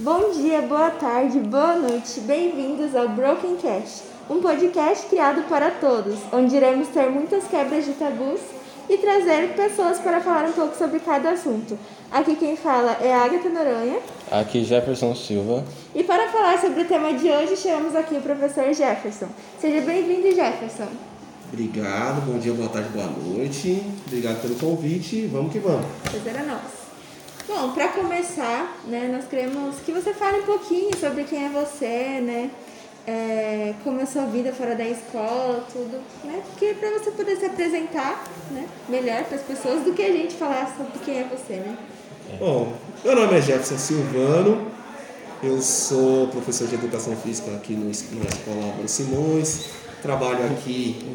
Bom dia, boa tarde, boa noite, bem-vindos ao Broken Cast, um podcast criado para todos, onde iremos ter muitas quebras de tabus e trazer pessoas para falar um pouco sobre cada assunto. Aqui quem fala é a Agatha Noronha. Aqui Jefferson Silva. E para falar sobre o tema de hoje, chamamos aqui o professor Jefferson. Seja bem-vindo, Jefferson. Obrigado, bom dia, boa tarde, boa noite. Obrigado pelo convite. Vamos que vamos. Prazer é nosso. Bom, para começar, né, nós queremos que você fale um pouquinho sobre quem é você, né? É, como é a sua vida fora da escola, tudo, né? Porque para você poder se apresentar, né, melhor para as pessoas do que a gente falar sobre quem é você, né? Bom, meu nome é Jefferson Silvano, eu sou professor de Educação Física aqui no, na Escola Álvaro Simões, trabalho aqui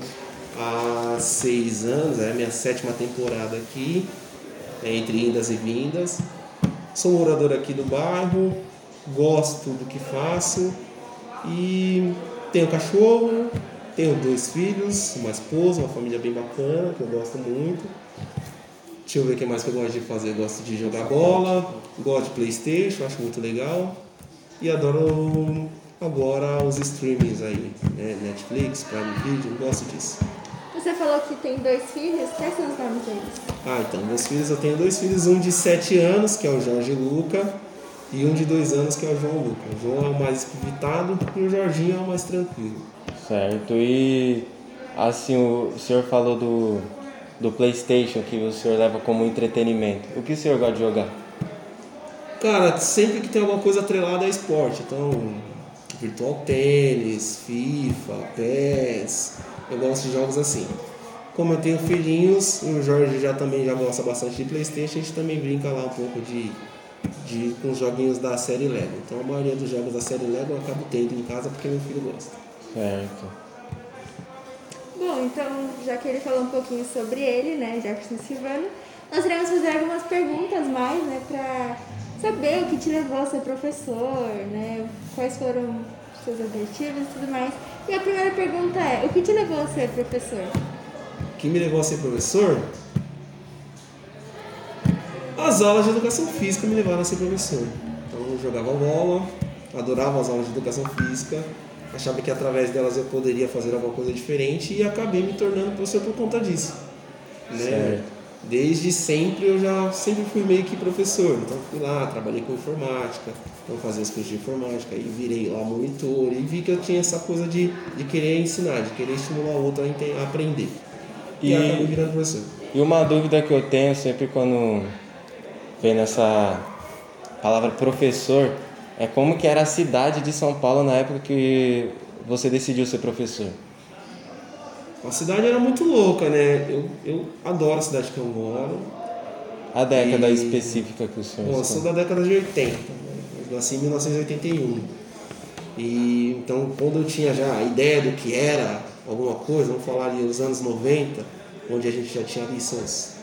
há seis anos, é a minha sétima temporada aqui, entre indas e vindas. Sou morador aqui do bairro, gosto do que faço e tenho cachorro, tenho dois filhos, uma esposa, uma família bem bacana, que eu gosto muito. Deixa eu ver o que mais que eu gosto de fazer. Eu gosto de jogar bola, gosto de Playstation, acho muito legal. E adoro agora os streamings aí, né? Netflix, Prime Video, gosto disso. Você falou que tem dois filhos, quais são os nomes deles? Ah, então, meus filhos, eu tenho dois filhos, um de 7 anos, que é o Jorge Luca, e um de 2 anos, que é o João Luca. O João é o mais evitado e o Jorginho é o mais tranquilo. Certo, e assim, o senhor falou do, do Playstation que o senhor leva como entretenimento. O que o senhor gosta de jogar? Cara, sempre que tem alguma coisa atrelada a esporte, então virtual tênis, FIFA, PES, eu gosto de jogos assim. Como eu tenho filhinhos, e o Jorge já também já gosta bastante de Playstation, a gente também brinca lá um pouco de, de com os joguinhos da série Lego. Então a maioria dos jogos da série Lego eu acabo tendo em casa porque meu filho gosta. Certo. Bom, então, já que ele falou um pouquinho sobre ele, né, Jefferson Silvano, nós iremos fazer algumas perguntas mais, né, para saber o que te levou a ser professor, né, quais foram os seus objetivos e tudo mais. E a primeira pergunta é, o que te levou a ser professor? O que me levou a ser professor? As aulas de educação física me levaram a ser professor. Então eu jogava bola, adorava as aulas de educação física, achava que através delas eu poderia fazer alguma coisa diferente e acabei me tornando professor por conta disso. Né? Desde sempre eu já sempre fui meio que professor, então fui lá, trabalhei com informática, então fazia as coisas de informática e virei lá monitor e vi que eu tinha essa coisa de, de querer ensinar, de querer estimular o outro a aprender. E, E- acabei virando professor. E uma dúvida que eu tenho sempre quando vem nessa palavra professor é como que era a cidade de São Paulo na época que você decidiu ser professor. A cidade era muito louca, né? Eu, eu adoro a cidade que eu moro. A década E- específica que o senhor Bom, eu sou da década de 80, né? eu nasci em 1981. E então quando eu tinha já a ideia do que era alguma coisa, vamos falar ali os anos 90, onde a gente já tinha ali seus,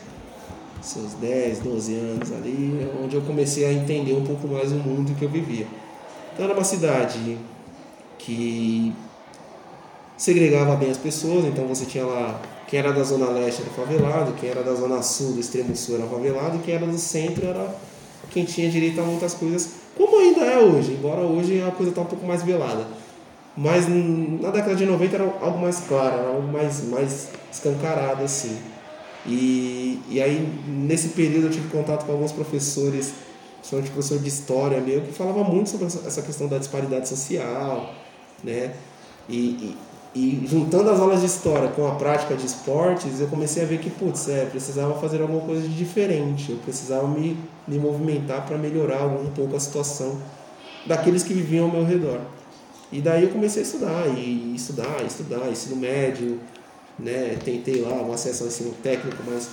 seus 10, 12 anos ali, é onde eu comecei a entender um pouco mais o mundo que eu vivia. Então era uma cidade que segregava bem as pessoas, então você tinha lá quem era da zona leste era favelado, quem era da zona sul, do extremo sul era favelado, e quem era do centro era quem tinha direito a muitas coisas, como ainda é hoje, embora hoje a coisa está um pouco mais velada. Mas na década de 90 era algo mais claro, era algo mais, mais escancarado assim. E, e aí, nesse período, eu tive contato com alguns professores, principalmente professor de história meu, que falava muito sobre essa questão da disparidade social, né? E, e, e juntando as aulas de história com a prática de esportes, eu comecei a ver que, putz, é, precisava fazer alguma coisa de diferente, eu precisava me, me movimentar para melhorar um pouco a situação daqueles que viviam ao meu redor. E daí eu comecei a estudar, e estudar, estudar, ensino médio, né? Tentei lá um acesso ao ensino técnico, mas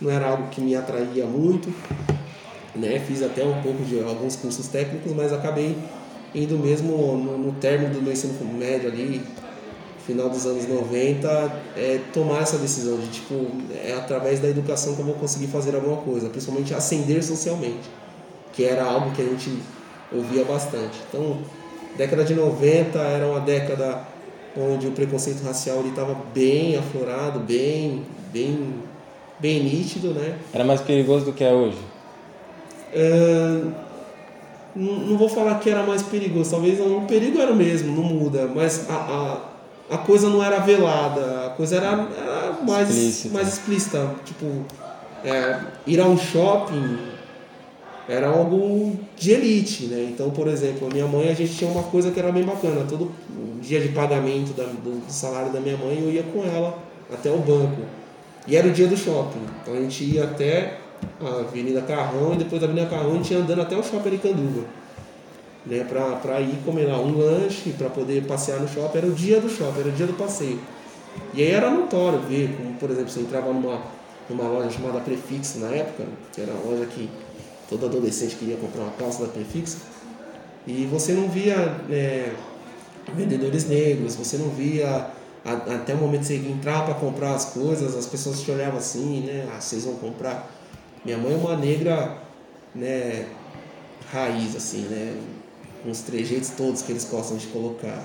não era algo que me atraía muito, né? Fiz até um pouco de alguns cursos técnicos, mas acabei indo mesmo no, no término do meu ensino médio ali, final dos anos 90, é tomar essa decisão de tipo, é através da educação que eu vou conseguir fazer alguma coisa, principalmente ascender socialmente, que era algo que a gente ouvia bastante. Então, década de 90 era uma década onde o preconceito racial estava bem aflorado, bem, bem, bem nítido, né? Era mais perigoso do que é hoje? Não, não vou falar que era mais perigoso, talvez o perigo era o mesmo, não muda, mas a, a, coisa não era velada, a coisa era, era mais, explícita. mais explícita. Tipo, é, ir a um shopping era algo de elite, né? Então, por exemplo, a minha mãe, a gente tinha uma coisa que era bem bacana. Todo dia de pagamento da, do salário da minha mãe, eu ia com ela até o banco. E era o dia do shopping. Então a gente ia até a Avenida Carrão e depois da Avenida Carrão a gente ia andando até o shopping Aricanduva. Né, para ir comer lá um lanche, para poder passear no shopping. Era o dia do shopping, era o dia do passeio. E aí era notório ver, como por exemplo, você entrava numa, numa loja chamada Prefix na época, que era a loja que todo adolescente queria comprar uma calça da Prefix, e você não via é, vendedores negros, você não via até o momento que você entrar para comprar as coisas, as pessoas te olhavam assim, né? Ah, vocês vão comprar. Minha mãe é uma negra, né? Raiz, assim, né? Com os trejeitos todos que eles gostam de colocar,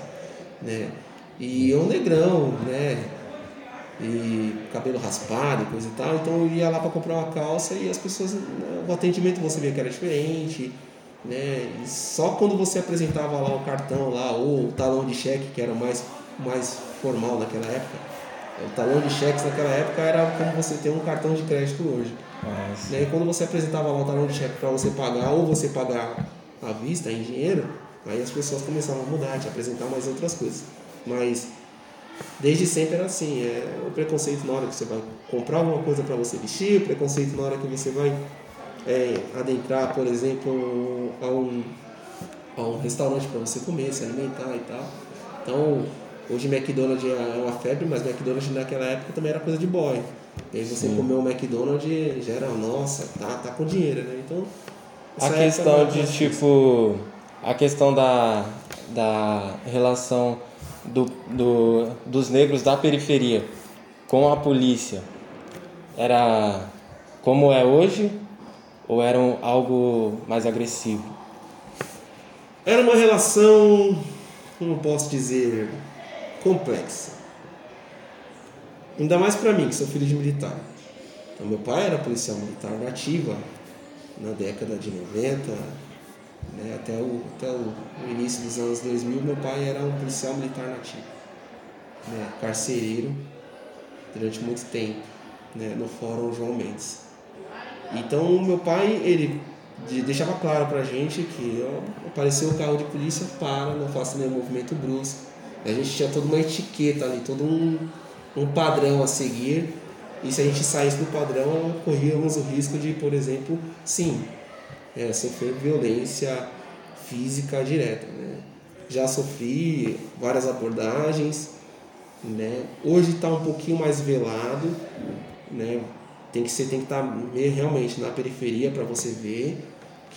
né? E eu negrão, né? E cabelo raspado e coisa e tal. Então eu ia lá para comprar uma calça e as pessoas, né, o atendimento você via que era diferente, né? E só quando você apresentava lá o cartão lá ou o talão de cheque que era mais mais formal naquela época. O talão de cheques naquela época era como você ter um cartão de crédito hoje. Nossa. E aí quando você apresentava lá o talão de cheque para você pagar ou você pagar à vista em dinheiro, aí as pessoas começavam a mudar, te apresentar mais outras coisas. Mas desde sempre era assim, é o preconceito na hora que você vai comprar alguma coisa para você vestir, o preconceito na hora que você vai é, adentrar, por exemplo, a um, a um restaurante para você comer, se alimentar e tal. Então, Hoje McDonald's é uma febre, mas McDonald's naquela época também era coisa de boy. E aí você Sim. comeu um McDonald's já era, nossa, tá, tá com dinheiro, né? Então. A questão de tipo. A questão da, da relação do, do, dos negros da periferia com a polícia era como é hoje ou era algo mais agressivo? Era uma relação, como posso dizer, complexa. Ainda mais para mim, que sou filho de militar. Então, meu pai era policial militar nativa na década de 90, né, até, o, até o, início dos anos 2000, meu pai era um policial militar nativo, né, carcereiro, durante muito tempo, né, no Fórum João Mendes. Então, meu pai, ele deixava claro pra gente que ó, apareceu o carro de polícia, para, não faça nenhum movimento brusco, a gente tinha toda uma etiqueta ali, todo um, um padrão a seguir. E se a gente saísse do padrão, corríamos o risco de, por exemplo, sim, é, sofrer violência física direta. Né? Já sofri várias abordagens, né? hoje está um pouquinho mais velado, né? tem que ser tem que estar tá realmente na periferia para você ver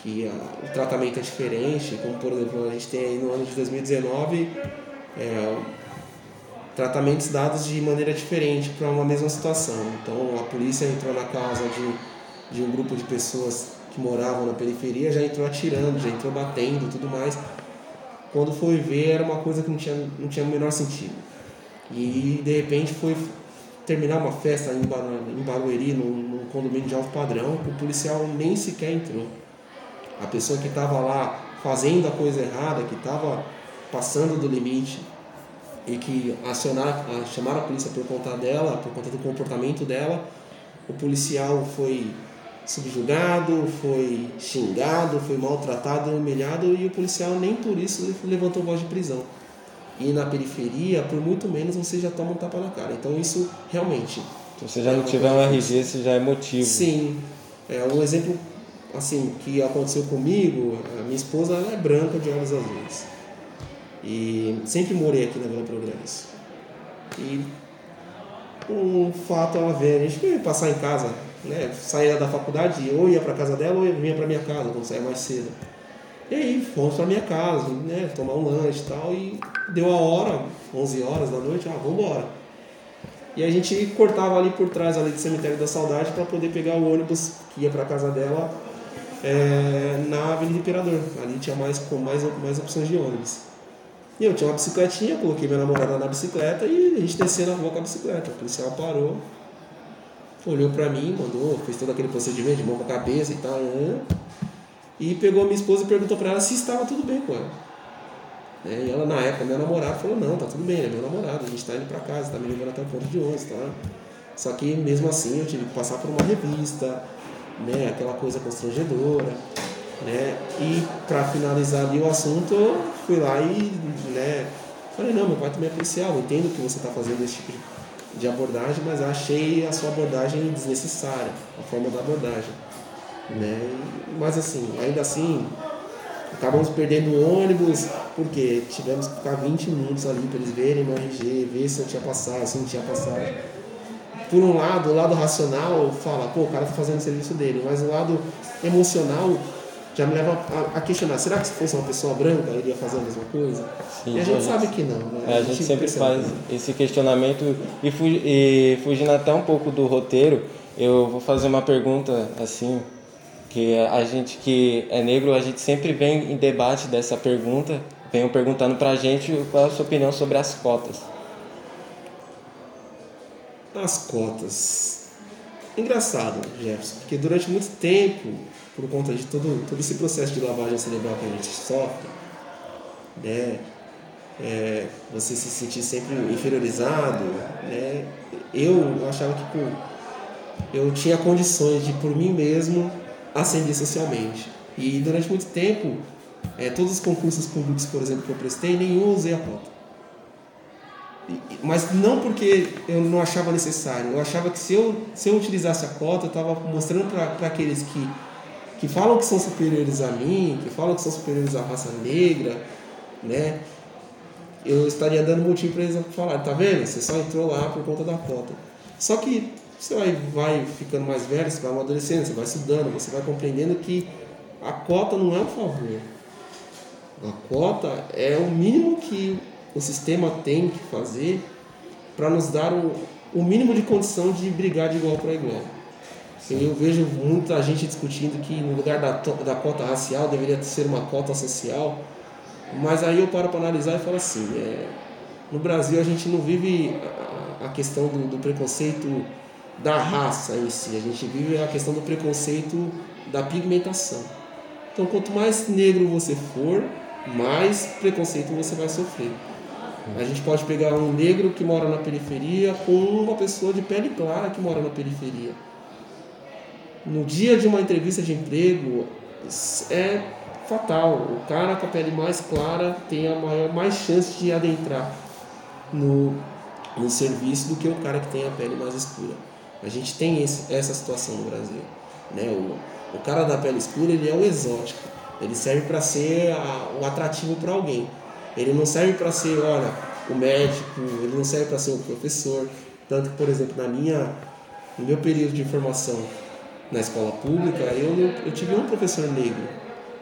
que a, o tratamento é diferente, como por exemplo a gente tem aí no ano de 2019 é, tratamentos dados de maneira diferente para uma mesma situação. Então, a polícia entrou na casa de, de um grupo de pessoas que moravam na periferia, já entrou atirando, já entrou batendo tudo mais. Quando foi ver, era uma coisa que não tinha, não tinha o menor sentido. E, de repente, foi terminar uma festa em, Bar em Barueri, num, num condomínio de alto padrão, que o policial nem sequer entrou. A pessoa que estava lá fazendo a coisa errada, que estava passando do limite e que acionar, chamaram a polícia por conta dela, por conta do comportamento dela, o policial foi subjugado, foi xingado, foi maltratado, humilhado e o policial nem por isso levantou voz de prisão. E na periferia, por muito menos, você já toma um tapa na cara. Então isso realmente. Se você já é não tiver um RG, isso já é motivo. Sim. É um exemplo assim que aconteceu comigo, a minha esposa é branca de olhos azuis. E sempre morei aqui na Vila Progresso. E um fato ela ver, a gente ia passar em casa, né? Saía da faculdade, ou ia para casa dela ou vinha para minha casa, quando saía mais cedo. E aí fomos para minha casa, né? Tomar um lanche e tal. E deu a hora, 11 horas da noite, ah, vamos embora. E a gente cortava ali por trás ali do cemitério da Saudade para poder pegar o ônibus que ia para casa dela é, na Avenida Imperador. Ali tinha mais, mais, mais opções de ônibus. E eu tinha uma bicicletinha, coloquei minha namorada na bicicleta e a gente desceu na rua com a bicicleta. O policial parou, olhou pra mim, mandou, fez todo aquele procedimento de mão com a cabeça e tal. Né? e pegou minha esposa e perguntou para ela se estava tudo bem com ela. Né? E ela, na época, meu namorado falou: Não, tá tudo bem, é meu namorado, a gente tá indo para casa, tá me levando até o ponto de ônibus, tá? Só que mesmo assim eu tive que passar por uma revista, né? Aquela coisa constrangedora, né? E para finalizar ali o assunto, fui lá e, né? Falei: Não, meu pai também é policial, entendo que você está fazendo esse tipo de abordagem, mas achei a sua abordagem desnecessária, a forma da abordagem, né? Mas assim, ainda assim, acabamos perdendo o ônibus, porque tivemos que ficar 20 minutos ali para eles verem meu RG, ver se eu tinha passado, se não tinha passado. Por um lado, o lado racional fala, pô, o cara tá fazendo o serviço dele, mas o lado emocional já me leva a, questionar, será que se fosse uma pessoa branca, ele ia fazer a mesma coisa? Sim, e a gente, a sabe que não. Né? É, a, gente, gente sempre faz esse questionamento e, e fugindo até um pouco do roteiro, eu vou fazer uma pergunta assim, que a gente que é negro, a gente sempre vem em debate dessa pergunta, vem perguntando pra gente qual é a sua opinião sobre as cotas. As cotas. Engraçado, Jefferson, porque durante muito tempo, por conta de todo, todo esse processo de lavagem cerebral que a gente sofre, né, é, você se sentir sempre inferiorizado, né, eu achava que pô, eu tinha condições de, por mim mesmo, ascender socialmente. E durante muito tempo, é, todos os concursos públicos, por exemplo, que eu prestei, nenhum usei a cota. Mas não porque eu não achava necessário, eu achava que se eu, se eu utilizasse a cota, eu estava mostrando para aqueles que, que falam que são superiores a mim, que falam que são superiores à raça negra, né? Eu estaria dando motivo para eles falar, tá vendo? Você só entrou lá por conta da cota. Só que você vai, vai ficando mais velho, você vai amadurecendo, você vai estudando, você vai compreendendo que a cota não é um favor. A cota é o mínimo que o sistema tem que fazer para nos dar o, o mínimo de condição de brigar de igual para igual. Sim. Eu vejo muita gente discutindo que no lugar da, da cota racial deveria ser uma cota social, mas aí eu paro para analisar e falo assim: é, no Brasil a gente não vive a, a questão do, do preconceito da raça em si, a gente vive a questão do preconceito da pigmentação. Então, quanto mais negro você for, mais preconceito você vai sofrer. A gente pode pegar um negro que mora na periferia com uma pessoa de pele clara que mora na periferia. No dia de uma entrevista de emprego, é fatal. O cara com a pele mais clara tem a maior, mais chance de adentrar no, no serviço do que o cara que tem a pele mais escura. A gente tem esse, essa situação no Brasil. Né? O, o cara da pele escura ele é o exótico. Ele serve para ser o atrativo para alguém. Ele não serve para ser, olha, o médico, ele não serve para ser o professor. Tanto que, por exemplo, na minha, no meu período de formação na escola pública, eu, eu tive um professor negro.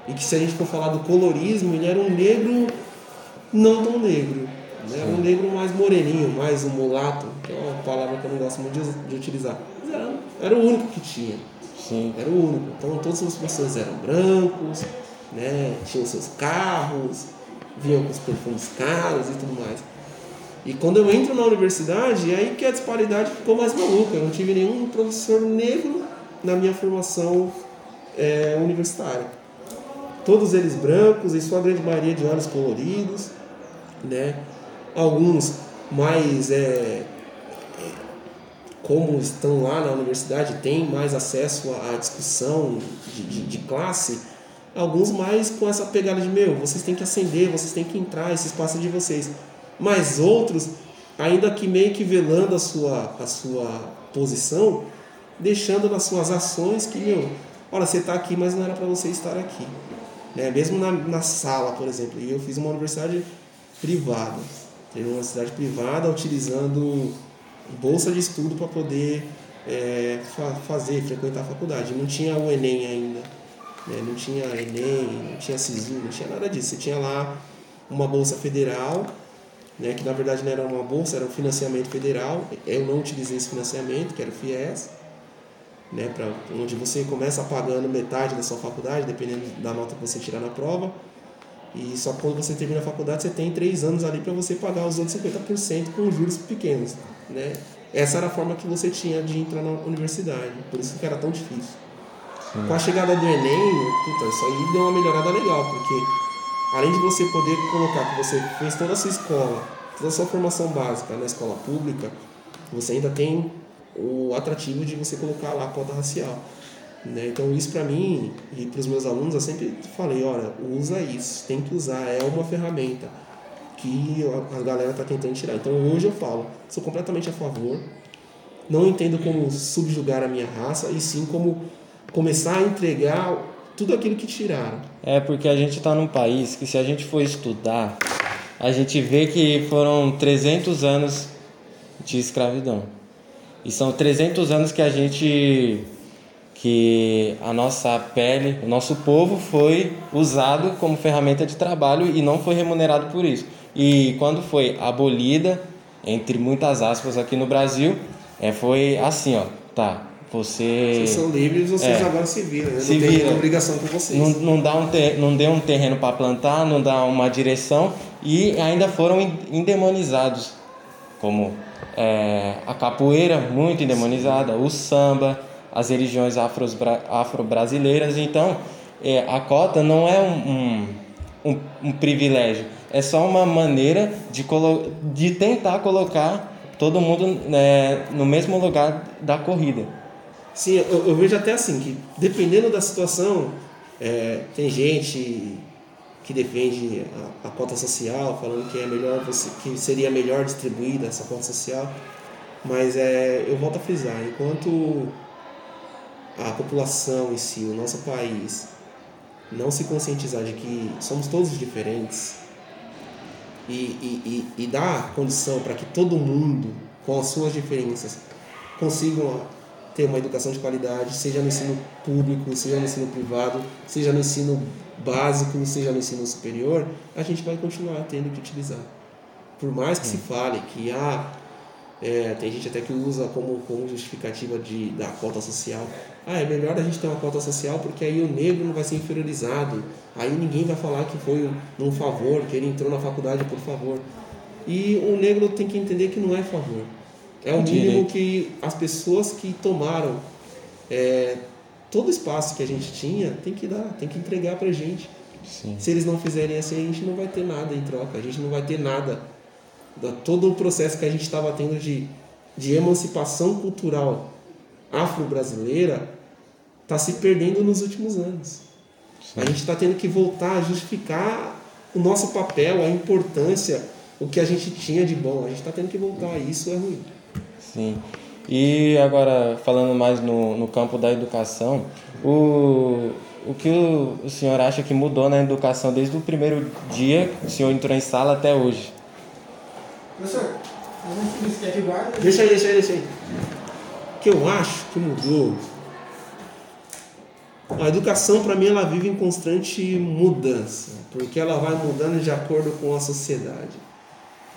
E que se a gente for falar do colorismo, ele era um negro não tão negro. Né? Era um negro mais moreninho, mais um mulato, que é uma palavra que eu não gosto muito de, de utilizar. Mas era, era o único que tinha. Sim. Era o único. Então todas as pessoas eram brancos, né? tinham seus carros, vinham com os perfumes caros e tudo mais. E quando eu entro na universidade, é aí que a disparidade ficou mais maluca. Eu não tive nenhum professor negro na minha formação é, universitária. Todos eles brancos, e sua grande maioria de olhos coloridos, né? alguns mais é, como estão lá na universidade têm mais acesso à discussão de, de, de, classe, alguns mais com essa pegada de meu, vocês têm que acender, vocês têm que entrar, esse espaço é de vocês. Mas outros, ainda que meio que velando a sua, a sua posição, deixando nas suas ações que, meu, olha, você está aqui, mas não era para você estar aqui. Né? Mesmo na, na sala, por exemplo, eu fiz uma universidade privada Teve uma cidade privada utilizando bolsa de estudo para poder é, fa fazer, frequentar a faculdade. Não tinha o Enem ainda. Né? Não tinha Enem, não tinha SISU, não tinha nada disso. Você tinha lá uma bolsa federal, né? que na verdade não era uma bolsa, era um financiamento federal. Eu não utilizei esse financiamento, que era o FIES. Né, pra, onde você começa pagando metade da sua faculdade, dependendo da nota que você tirar na prova, e só quando você termina a faculdade você tem três anos ali para você pagar os outros 50% com juros pequenos. Né? Essa era a forma que você tinha de entrar na universidade, por isso que era tão difícil. Com a chegada do Enem, puta, isso aí deu uma melhorada legal, porque além de você poder colocar que você fez toda a sua escola, toda a sua formação básica na escola pública, você ainda tem o atrativo de você colocar lá a cota racial. Né? Então isso para mim e para os meus alunos eu sempre falei, olha, usa isso, tem que usar, é uma ferramenta que a galera está tentando tirar. Então hoje eu falo, sou completamente a favor, não entendo como subjugar a minha raça e sim como começar a entregar tudo aquilo que tiraram. É porque a gente está num país que se a gente for estudar, a gente vê que foram 300 anos de escravidão. E são 300 anos que a gente que a nossa pele, o nosso povo foi usado como ferramenta de trabalho e não foi remunerado por isso. E quando foi abolida, entre muitas aspas aqui no Brasil, é, foi assim, ó, tá, você... Vocês são livres, vocês é, agora se viram, né? Se não vira. tem obrigação com vocês. Não, não, dá um ter, não deu um terreno para plantar, não dá uma direção e ainda foram endemonizados, como é, a capoeira, muito endemonizada, o samba, as religiões afro-brasileiras. Então, é, a cota não é um, um, um, privilégio, é só uma maneira de, de tentar colocar todo mundo né, no mesmo lugar da corrida. Sim, eu, eu, vejo até assim, que dependendo da situação, é, tem gente que defende a, a, cota social, falando que é melhor você, que seria melhor distribuída essa cota social, mas é, eu volto a frisar, enquanto a população em si, o nosso país, não se conscientizar de que somos todos diferentes e, e, e, e dar condição para que todo mundo, com as suas diferenças, consigam ter uma educação de qualidade, seja no ensino público, seja no ensino privado, seja no ensino básico, seja no ensino superior, a gente vai continuar tendo que utilizar. Por mais que se fale que ah, é, tem gente até que usa como, como justificativa de, da cota social. Ah, é melhor a gente ter uma cota social porque aí o negro não vai ser inferiorizado. Aí ninguém vai falar que foi num favor, que ele entrou na faculdade por favor. E o negro tem que entender que não é favor. É o mínimo que as pessoas que tomaram é, todo o espaço que a gente tinha tem que dar, tem que entregar pra gente. Sim. Se eles não fizerem assim, a gente não vai ter nada em troca, a gente não vai ter nada todo o processo que a gente estava tendo de, de emancipação cultural afro-brasileira está se perdendo nos últimos anos. Sim. A gente está tendo que voltar a justificar o nosso papel, a importância, o que a gente tinha de bom. A gente está tendo que voltar, e isso é ruim. Sim. E agora, falando mais no, no campo da educação, o, o que o, o senhor acha que mudou na educação desde o primeiro dia que o senhor entrou em sala até hoje? Professor, Deixa aí, deixa aí, deixa aí. O que eu acho que mudou. A educação, para mim, ela vive em constante mudança, porque ela vai mudando de acordo com a sociedade.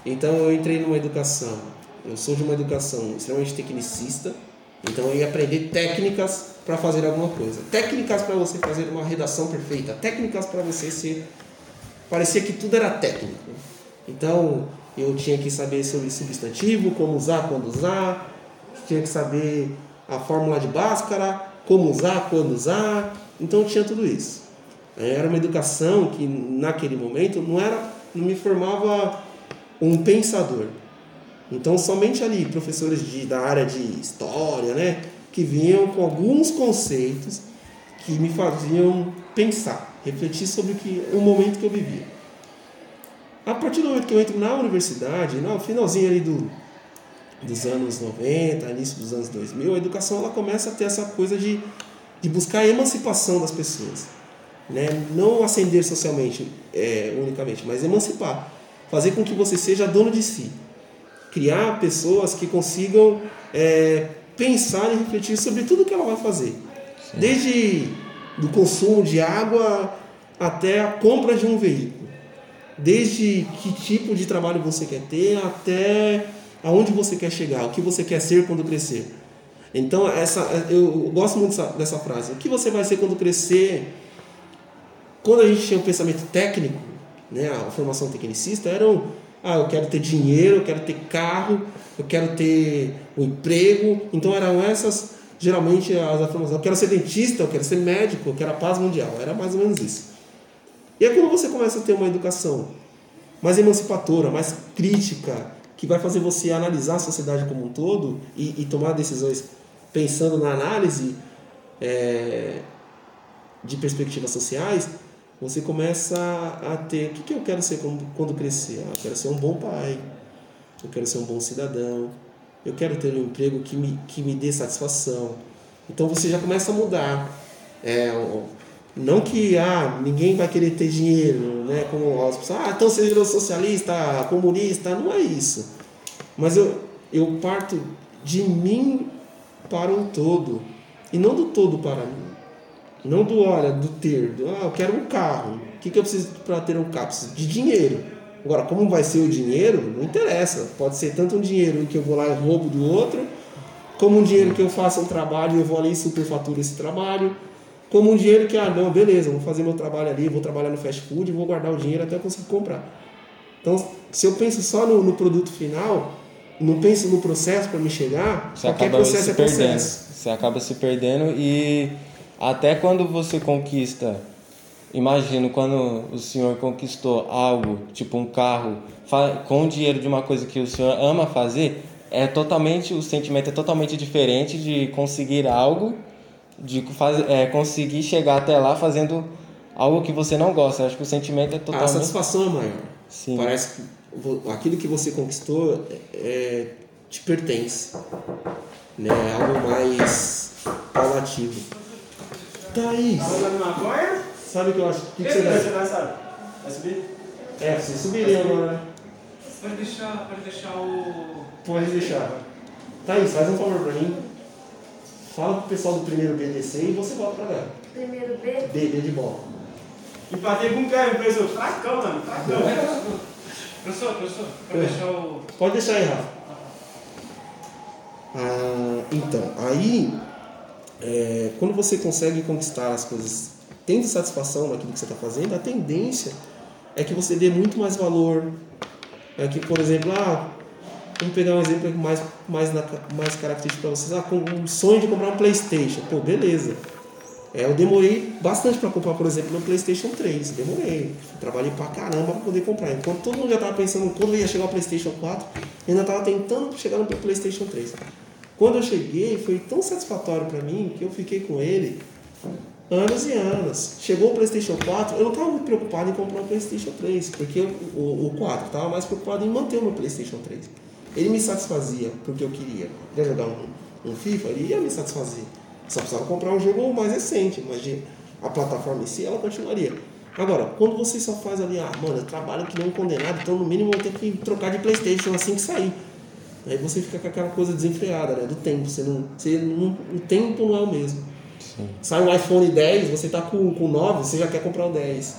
Então, eu entrei numa educação, eu sou de uma educação extremamente tecnicista, então eu ia aprender técnicas para fazer alguma coisa. Técnicas para você fazer uma redação perfeita, técnicas para você ser. Parecia que tudo era técnico. Então, eu tinha que saber sobre substantivo, como usar, quando usar, tinha que saber a fórmula de Bhaskara, como usar, quando usar, então tinha tudo isso. Era uma educação que naquele momento não era, não me formava um pensador. Então somente ali professores de, da área de história, né, que vinham com alguns conceitos que me faziam pensar, refletir sobre o que o momento que eu vivia. A partir do momento que eu entro na universidade, no finalzinho ali do, dos anos 90, início dos anos 2000, a educação ela começa a ter essa coisa de, de buscar a emancipação das pessoas. Né? Não ascender socialmente é, unicamente, mas emancipar. Fazer com que você seja dono de si. Criar pessoas que consigam é, pensar e refletir sobre tudo que ela vai fazer. Sim. Desde do consumo de água até a compra de um veículo desde que tipo de trabalho você quer ter até aonde você quer chegar, o que você quer ser quando crescer. Então, essa, eu gosto muito dessa, dessa frase. O que você vai ser quando crescer? Quando a gente tinha o um pensamento técnico, né, a formação tecnicista, eram ah, eu quero ter dinheiro, eu quero ter carro, eu quero ter um emprego. Então eram essas geralmente as afirmações, eu quero ser dentista, eu quero ser médico, eu quero a paz mundial. Era mais ou menos isso. E aí quando você começa a ter uma educação mais emancipadora, mais crítica, que vai fazer você analisar a sociedade como um todo e, e tomar decisões pensando na análise é, de perspectivas sociais, você começa a ter o que, que eu quero ser quando, crescer? Ah, eu quero ser um bom pai, eu quero ser um bom cidadão, eu quero ter um emprego que me, que me dê satisfação. Então você já começa a mudar. É, não que ah, ninguém vai querer ter dinheiro, né? Como as pessoas, ah, então você virou socialista, comunista, não é isso. Mas eu, eu parto de mim para um todo. E não do todo para mim. Não do, olha, do ter. Do, ah, eu quero um carro. O que, que eu preciso para ter um carro? Preciso de dinheiro. Agora, como vai ser o dinheiro, não interessa. Pode ser tanto um dinheiro que eu vou lá e roubo do outro, como um dinheiro que eu faça um trabalho e eu vou ali e superfaturo esse trabalho, como um dinheiro que, ah, não, beleza, vou fazer meu trabalho ali, vou trabalhar no fast food e vou guardar o dinheiro até eu conseguir comprar. Então, se eu penso só no, no produto final, não penso no processo para me chegar, você qualquer acaba processo se é perdendo. processo. Você acaba se perdendo e até quando você conquista, imagino quando o senhor conquistou algo, tipo um carro, com o dinheiro de uma coisa que o senhor ama fazer, é totalmente o sentimento é totalmente diferente de conseguir algo de fazer, é, conseguir chegar até lá fazendo algo que você não gosta. Eu acho que o sentimento é totalmente. A satisfação é maior. Sim. Parece que aquilo que você conquistou é, te pertence. Né? É algo mais paulativo. Thaís. Sabe o que eu acho? O que, que você Você vai, sabe? Vai subir? É, você subiria agora, né? Pode deixar, pode deixar o. Pode deixar. Thaís, faz um favor pra mim. Fala pro pessoal do primeiro BDC e você volta pra cá. Primeiro B. B, B de bola. Empatei com o Kevin, professor. Fracão, mano. Fracão. Professor, professor, pode deixar o. Pode deixar aí, Rafa. Ah, então, aí, é, quando você consegue conquistar as coisas tendo satisfação naquilo que você está fazendo, a tendência é que você dê muito mais valor. É que, por exemplo, ah, vamos pegar um exemplo mais, mais, na, mais característico para vocês. Ah, com um sonho de comprar um Playstation. Pô, beleza. É, eu demorei bastante para comprar, por exemplo, no PlayStation 3. Demorei. Trabalhei pra caramba para poder comprar. Enquanto todo mundo já estava pensando quando ia chegar o PlayStation 4, eu ainda estava tentando chegar no PlayStation 3. Quando eu cheguei, foi tão satisfatório para mim que eu fiquei com ele anos e anos. Chegou o PlayStation 4, eu não estava muito preocupado em comprar o PlayStation 3, porque o, o 4 estava mais preocupado em manter o meu PlayStation 3. Ele me satisfazia porque eu queria. Queria jogar um, um FIFA, ele ia me satisfazer. Só precisava comprar um jogo mais recente, mas a plataforma em si ela continuaria. Agora, quando você só faz ali, ah, mano, eu trabalho que nem um condenado, então no mínimo eu vou ter que trocar de Playstation assim que sair. Aí você fica com aquela coisa desenfreada, né? Do tempo. Você não, você não, o tempo não é o mesmo. Sim. Sai um iPhone 10, você tá com, com 9, você já quer comprar o 10.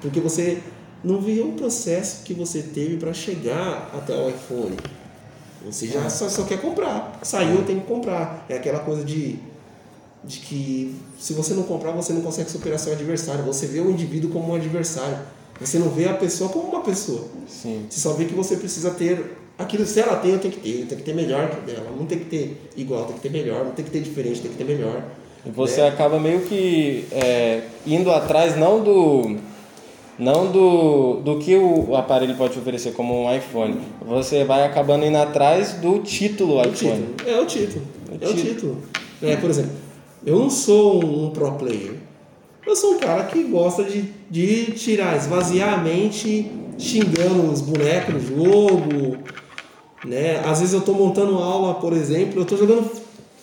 Porque você não viu o processo que você teve para chegar até o iPhone. Você já só, só quer comprar. Saiu, tem que comprar. É aquela coisa de de que se você não comprar, você não consegue superar seu adversário. Você vê o indivíduo como um adversário. Você não vê a pessoa como uma pessoa. Sim. Você só vê que você precisa ter aquilo. Se ela tem, eu tenho que ter. Tem que ter melhor que dela. Não tem que ter igual, tem que ter melhor. Não tem que ter diferente, tem que ter melhor. Você né? acaba meio que é, indo atrás não do não do, do que o aparelho pode oferecer como um iPhone. Você vai acabando indo atrás do título É o iPhone. título. É o título. É o título. título. É, por exemplo, eu não sou um pro player. Eu sou um cara que gosta de, de tirar, esvaziar a mente xingando os bonecos no jogo. Né? Às vezes eu tô montando aula, por exemplo, eu tô jogando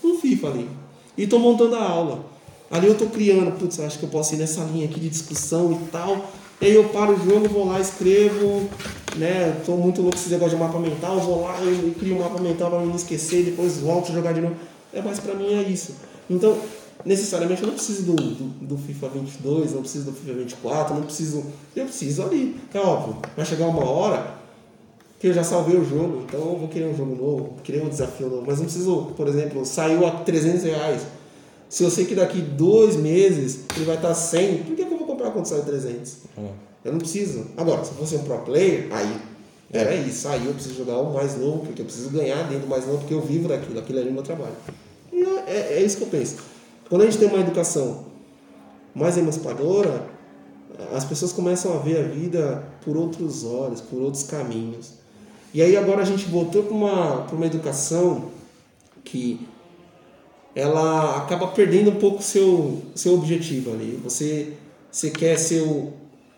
um FIFA ali. E tô montando a aula. Ali eu tô criando, putz, acho que eu posso ir nessa linha aqui de discussão e tal. E aí eu paro o jogo, vou lá, escrevo, né? Tô muito louco esse negócio de mapa mental, vou lá e crio um mapa mental para não esquecer, depois volto a jogar de novo. É, mas pra mim é isso. Então, necessariamente eu não preciso do, do, do FIFA 22, não preciso do FIFA 24, não preciso. Eu preciso ali. É óbvio, vai chegar uma hora que eu já salvei o jogo, então eu vou querer um jogo novo, querer um desafio novo. Mas não preciso, por exemplo, saiu a 300 reais. Se eu sei que daqui dois meses ele vai estar 100, por que, eu vou comprar quando sai 300? É. Eu não preciso. Agora, se eu fosse um pro player, aí, peraí, saiu, eu preciso jogar o mais novo, porque eu preciso ganhar dentro do mais novo, porque eu vivo daquilo, aquilo ali é o meu trabalho. E é, é isso que eu penso. Quando a gente tem uma educação mais emancipadora, as pessoas começam a ver a vida por outros olhos, por outros caminhos. E aí agora a gente voltou para uma, uma educação que ela acaba perdendo um pouco seu seu objetivo ali. Você você quer ser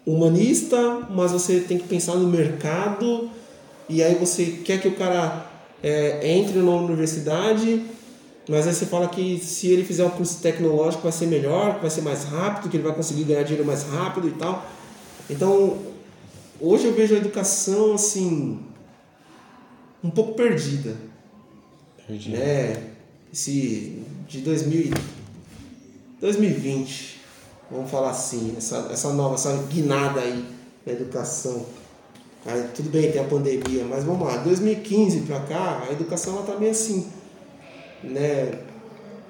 humanista, mas você tem que pensar no mercado e aí você quer que o cara é, entre na universidade, mas aí você fala que se ele fizer um curso tecnológico vai ser melhor, vai ser mais rápido, que ele vai conseguir ganhar dinheiro mais rápido e tal. Então, hoje eu vejo a educação assim um pouco perdida. Perdida. Né? Esse de 2000, 2020, vamos falar assim, essa, essa nova, essa guinada aí na educação. Aí, tudo bem, tem a pandemia, mas vamos lá, 2015 para cá, a educação ela tá meio assim, né?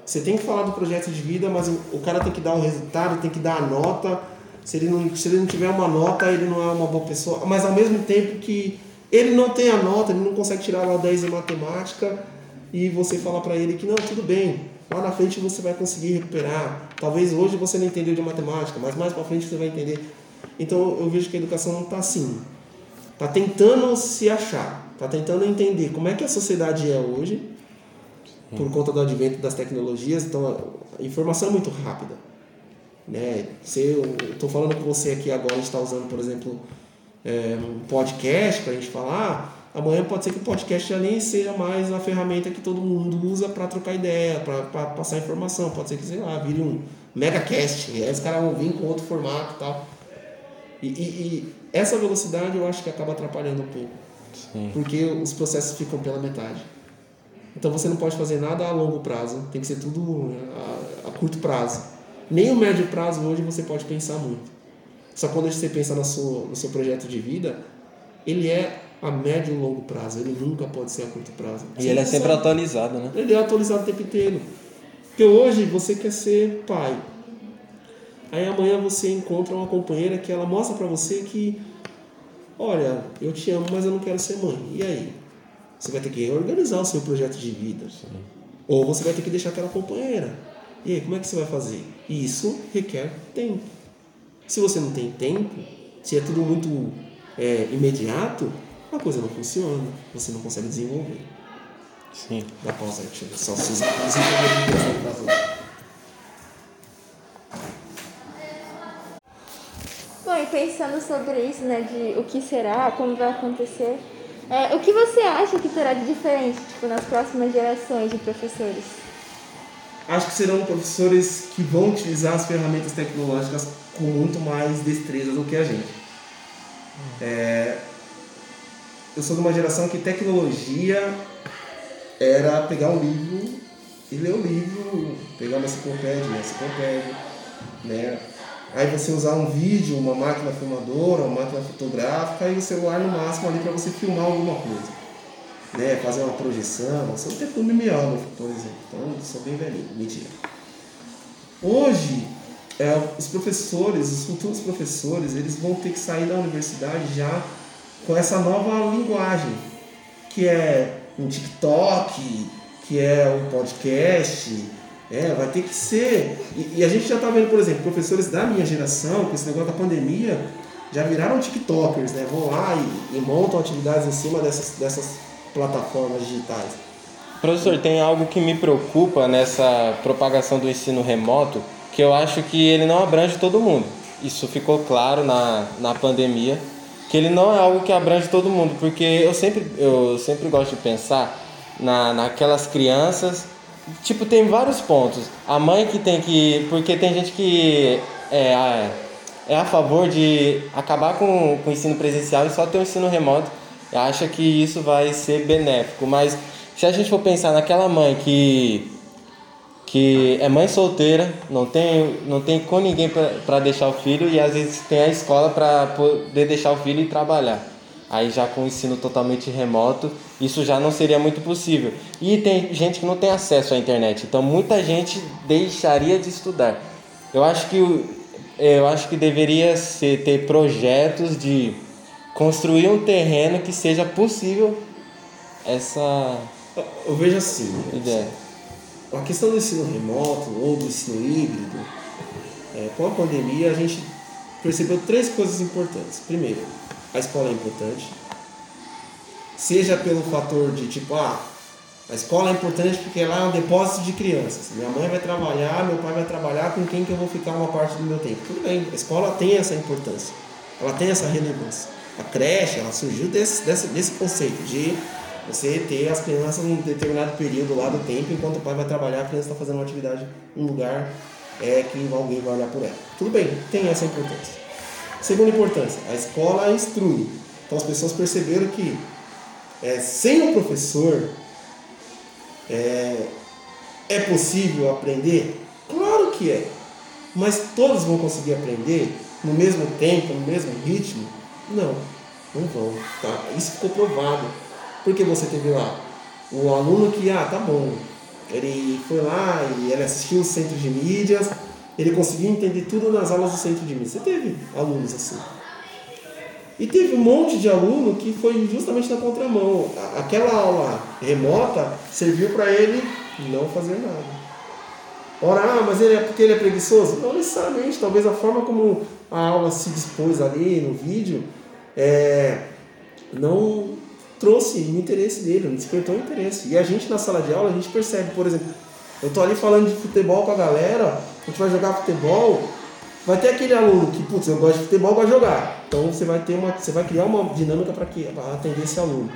Você tem que falar do projeto de vida, mas o, o cara tem que dar o resultado, tem que dar a nota. Se ele, não, se ele não tiver uma nota, ele não é uma boa pessoa. Mas ao mesmo tempo que ele não tem a nota, ele não consegue tirar lá 10 em matemática, e você fala para ele que não, tudo bem, lá na frente você vai conseguir recuperar. Talvez hoje você não entendeu de matemática, mas mais para frente você vai entender. Então eu vejo que a educação não está assim. Está tentando se achar, está tentando entender como é que a sociedade é hoje, por conta do advento das tecnologias. Então a informação é muito rápida. Né? Se eu estou falando com você aqui agora, a gente está usando, por exemplo, é, um podcast para a gente falar. Amanhã pode ser que o podcast já nem seja mais a ferramenta que todo mundo usa para trocar ideia, para passar informação. Pode ser que, sei lá, vire um megacast. E aí os caras vão vir com outro formato e tal. E, e, e, essa velocidade eu acho que acaba atrapalhando um pouco. Sim. Porque os processos ficam pela metade. Então você não pode fazer nada a longo prazo, tem que ser tudo a, a curto prazo. Nem o médio prazo hoje você pode pensar muito. Só quando você pensa no seu, no seu projeto de vida, ele é a médio e longo prazo, ele nunca pode ser a curto prazo. E Você ele é sempre sabe. atualizado, né? Ele é atualizado o tempo inteiro. Porque hoje você quer ser pai. Aí amanhã você encontra uma companheira que ela mostra pra você que, olha, eu te amo, mas eu não quero ser mãe. E aí? Você vai ter que reorganizar o seu projeto de vida. Ou você vai ter que deixar aquela companheira. E aí, como é que você vai fazer? E isso requer tempo. Se você não tem tempo, se é tudo muito é, imediato, a coisa não funciona. Você não consegue desenvolver. Sim. Dá pausa aí, deixa eu só se desenvolver. Bom, e pensando sobre isso, né, de o que será, como vai acontecer, é, o que você acha que terá de diferente, tipo, nas próximas gerações de professores? Acho que serão professores que vão utilizar as ferramentas tecnológicas com muito mais destreza do que a gente. É, eu sou de uma geração que tecnologia era pegar um livro e ler o livro, pegar uma enciclopédia, uma enciclopédia, né? Aí você usar um vídeo, uma máquina filmadora, uma máquina fotográfica e o celular no máximo ali para você filmar alguma coisa. Né? Fazer uma projeção. Você não tem filme miógrafo, por exemplo. Então, sou bem velhinho. Mentira. Hoje, é, os professores, os futuros professores, eles vão ter que sair da universidade já com essa nova linguagem, que é um TikTok, que é um podcast, é, vai ter que ser. E, e a gente já está vendo, por exemplo, professores da minha geração, com esse negócio da pandemia, já viraram TikTokers, né? Vão lá e, e montam atividades em cima dessas, dessas plataformas digitais. Professor, tem algo que me preocupa nessa propagação do ensino remoto, que eu acho que ele não abrange todo mundo. Isso ficou claro na, na pandemia, que ele não é algo que abrange todo mundo, porque eu sempre, eu sempre gosto de pensar na, naquelas crianças. Tipo, tem vários pontos. A mãe que tem que. Porque tem gente que é, a- é a favor de acabar com, com o ensino presencial e só ter o ensino remoto. Acha que isso vai ser benéfico. Mas se a gente for pensar naquela mãe que que é mãe solteira, não tem, não tem com ninguém para deixar o filho e às vezes tem a escola para poder deixar o filho e trabalhar. Aí já com o ensino totalmente remoto, isso já não seria muito possível. E tem gente que não tem acesso à internet, então muita gente deixaria de estudar. Eu acho que eu acho que deveria ser, ter projetos de construir um terreno que seja possível essa Eu- Eu vejo assim, ideia. A questão do ensino remoto ou do ensino híbrido, é, com a pandemia a gente percebeu três coisas importantes. Primeiro, a escola é importante, seja pelo fator de tipo, ah, a escola é importante porque lá é um depósito de crianças. Minha mãe vai trabalhar, meu pai vai trabalhar, com quem que eu vou ficar uma parte do meu tempo? Tudo bem, a escola tem essa importância, ela tem essa relevância. A creche, ela surgiu desse, desse, desse conceito de você ter as crianças em um determinado período lá do tempo, enquanto o pai vai trabalhar, a criança está fazendo uma atividade em um lugar é, que alguém vai olhar por ela. Tudo bem, tem essa importância. Segunda importância, a escola instrui. Então as pessoas perceberam que é, sem o professor é, é possível aprender? Claro que é. Mas todos vão conseguir aprender no mesmo tempo, no mesmo ritmo? Não, não vão. Tá? Isso ficou provado. Porque você teve lá o aluno que, ah, tá bom, ele foi lá e ele assistiu o centro de mídias, ele conseguiu entender tudo nas aulas do centro de mídias. Você teve alunos assim. E teve um monte de aluno que foi justamente na contramão. Aquela aula remota serviu para ele não fazer nada. Ora, ah, mas ele é porque ele é preguiçoso? Não necessariamente. Talvez a forma como a aula se dispôs ali no vídeo é, não trouxe o interesse dele, não despertou o interesse. E a gente na sala de aula, a gente percebe, por exemplo, eu tô ali falando de futebol com a galera, a gente vai jogar futebol, vai ter aquele aluno que, putz, eu gosto de futebol, vai jogar. Então você vai ter uma, você vai criar uma dinâmica para atender esse aluno.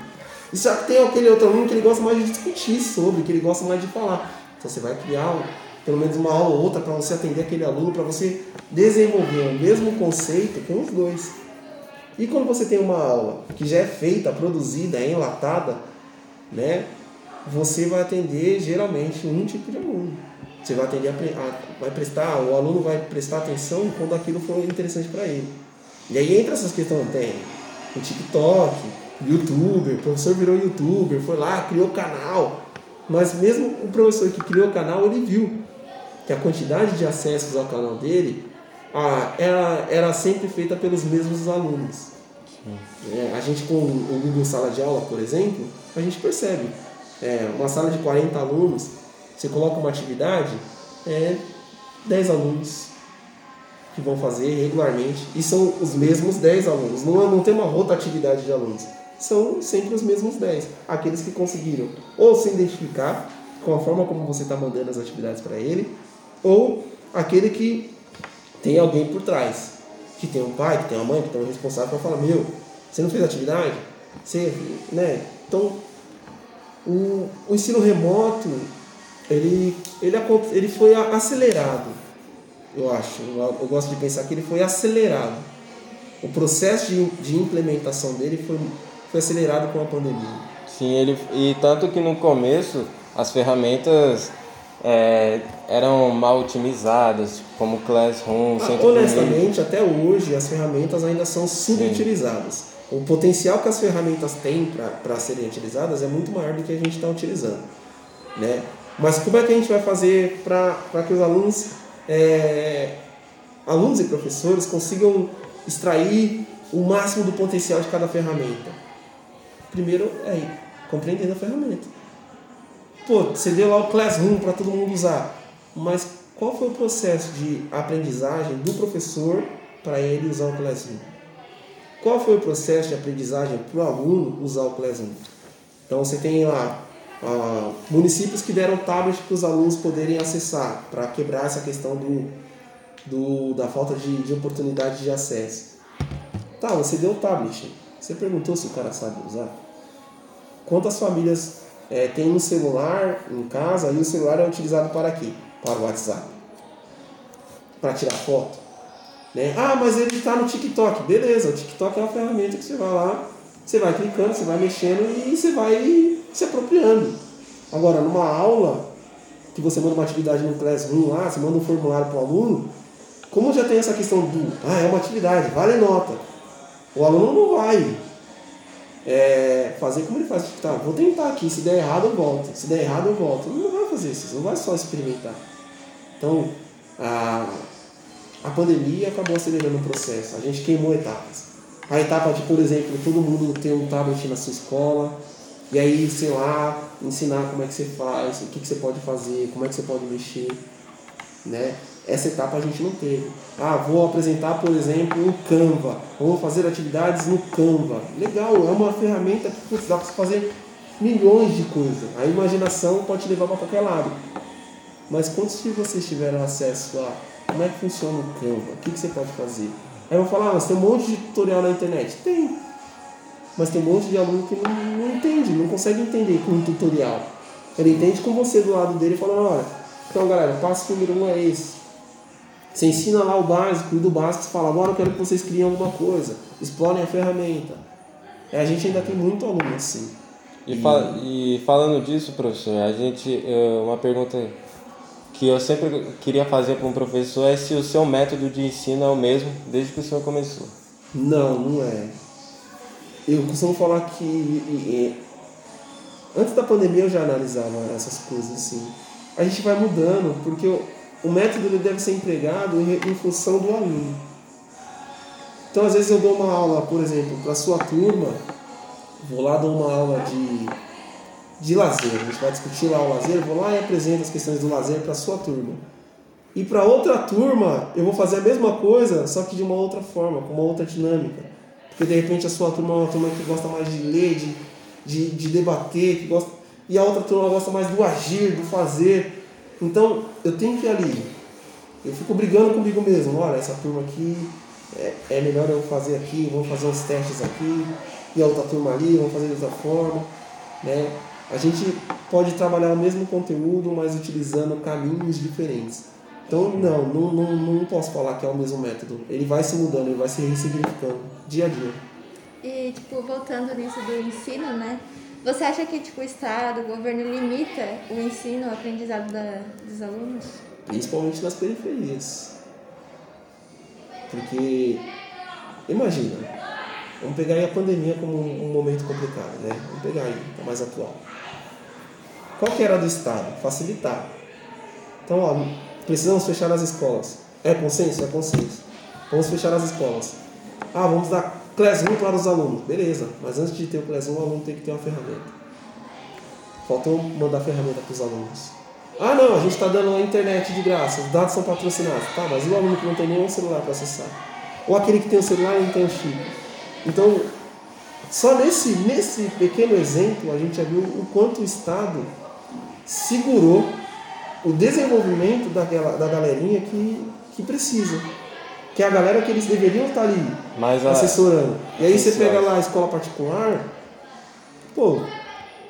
E só que tem aquele outro aluno que ele gosta mais de discutir sobre, que ele gosta mais de falar. Então você vai criar pelo menos uma aula ou outra para você atender aquele aluno, para você desenvolver o mesmo conceito com os dois. E quando você tem uma aula que já é feita, produzida, é enlatada, né, você vai atender geralmente um tipo de aluno. Você vai atender, a, a, vai prestar, o aluno vai prestar atenção quando aquilo for interessante para ele. E aí entra essas questões, tem o TikTok, youtuber, o professor virou youtuber, foi lá, criou canal. Mas mesmo o professor que criou o canal, ele viu que a quantidade de acessos ao canal dele ah, era, era sempre feita pelos mesmos alunos. É, a gente com o Google Sala de Aula, por exemplo, a gente percebe. É, uma sala de 40 alunos, você coloca uma atividade, é 10 alunos que vão fazer regularmente, e são os mesmos 10 alunos, não, não tem uma rotatividade de alunos, são sempre os mesmos 10, aqueles que conseguiram ou se identificar com a forma como você está mandando as atividades para ele, ou aquele que tem alguém por trás. Que tem um pai, que tem uma mãe, que tem um responsável para falar, meu, você não fez atividade? Você, né? Então, o, o ensino remoto, ele, ele, ele foi acelerado, eu acho. Eu, eu gosto de pensar que ele foi acelerado. O processo de, de implementação dele foi, foi acelerado com a pandemia. Sim, ele, e tanto que no começo as ferramentas é, eram mal otimizadas, como Classroom, ah, Honestamente, até hoje as ferramentas ainda são subutilizadas. Sim. O potencial que as ferramentas têm para serem utilizadas é muito maior do que a gente está utilizando. Né? Mas como é que a gente vai fazer para que os alunos, é, alunos e professores consigam extrair o máximo do potencial de cada ferramenta? Primeiro é compreendendo a ferramenta. Pô, você deu lá o Classroom para todo mundo usar, mas qual foi o processo de aprendizagem do professor para ele usar o Classroom? Qual foi o processo de aprendizagem para o aluno usar o Classroom? Então você tem lá ah, municípios que deram tablet para os alunos poderem acessar, para quebrar essa questão do, do, da falta de, de oportunidade de acesso. Tá, você deu o tablet. Você perguntou se o cara sabe usar? Quantas famílias é, tem um celular em casa e o celular é utilizado para quê? Para o WhatsApp. Para tirar foto. Né? Ah, mas ele está no TikTok. Beleza, o TikTok é uma ferramenta que você vai lá, você vai clicando, você vai mexendo e você vai se apropriando. Agora, numa aula, que você manda uma atividade no Classroom lá, você manda um formulário para o aluno, como já tem essa questão do, ah, é uma atividade, vale nota. O aluno não vai é, fazer como ele faz. Tá, vou tentar aqui, se der errado eu volto. Se der errado eu volto. Não vai fazer isso, não vai só experimentar. Então, a, a pandemia acabou acelerando o processo. A gente queimou etapas. A etapa de, por exemplo, todo mundo ter um tablet na sua escola, E aí, sei lá, ensinar como é que você faz, o que, que você pode fazer, como é que você pode mexer, né? Essa etapa a gente não teve. Ah, vou apresentar, por exemplo, um Canva. Vou fazer atividades no Canva. Legal, é uma ferramenta que putz, dá para fazer milhões de coisas. A imaginação pode levar para qualquer lado. Mas quantos de vocês tiveram acesso a como é que funciona o Canva? O que, que você pode fazer? Aí vou falar, ah, mas tem um monte de tutorial na internet. Tem. Mas tem um monte de aluno que não, não entende, não consegue entender com um tutorial. Ele entende com você do lado dele falando, olha, então galera, o passo número um é esse. Você ensina lá o básico, e do básico você fala, agora eu quero que vocês criem alguma coisa, explorem a ferramenta. É, a gente ainda tem muito aluno assim. E, fal e falando disso, professor, a gente, uma pergunta que eu sempre queria fazer para um professor é se o seu método de ensino é o mesmo desde que o senhor começou. Não, não é. Eu costumo falar que e, e, antes da pandemia eu já analisava essas coisas assim. A gente vai mudando porque o, o método ele deve ser empregado em, função do aluno. Então às vezes eu dou uma aula, por exemplo, para a sua turma, vou lá dar uma aula de de lazer. A gente vai discutir lá o lazer, vou lá e apresento as questões do lazer para a sua turma. E para outra turma, eu vou fazer a mesma coisa, só que de uma outra forma, com uma outra dinâmica. Porque de repente a sua turma é uma turma que gosta mais de ler, de, de, de debater, que gosta, e a outra turma gosta mais do agir, do fazer. Então eu tenho que ir ali. Eu fico brigando comigo mesmo. Olha, essa turma aqui é, é melhor eu fazer aqui, vamos fazer uns testes aqui, e a outra turma ali, vamos fazer de outra forma. Né? A gente pode trabalhar o mesmo conteúdo, mas utilizando caminhos diferentes. Então, não, não, não, não posso falar que é o mesmo método. Ele vai se mudando, ele vai se ressignificando dia a dia. E, tipo, voltando nisso do ensino, né? Você acha que, tipo, o Estado, o governo limita o ensino, o aprendizado da, dos alunos? Principalmente nas periferias. Porque, imagina, vamos pegar aí a pandemia como um, um momento complicado, né? Vamos pegar aí, tá mais atual. Qual que era do Estado? Facilitar. Então, ó, precisamos fechar as escolas. É consenso? É consenso. Vamos fechar as escolas. Ah, vamos dar Classroom para os alunos. Beleza, mas antes de ter o Classroom, o aluno tem que ter uma ferramenta. Faltou mandar ferramenta para os alunos. Ah, não, a gente está dando a internet de graça, os dados são patrocinados. Tá, mas e o aluno que não tem nenhum celular para acessar? Ou aquele que tem o celular e não tem o chip? Então, só nesse, nesse pequeno exemplo, a gente já viu o quanto o Estado segurou o desenvolvimento daquela, da galerinha que, que precisa. Que é a galera que eles deveriam estar ali Mas a- assessorando. E aí você pega lá a escola particular, pô,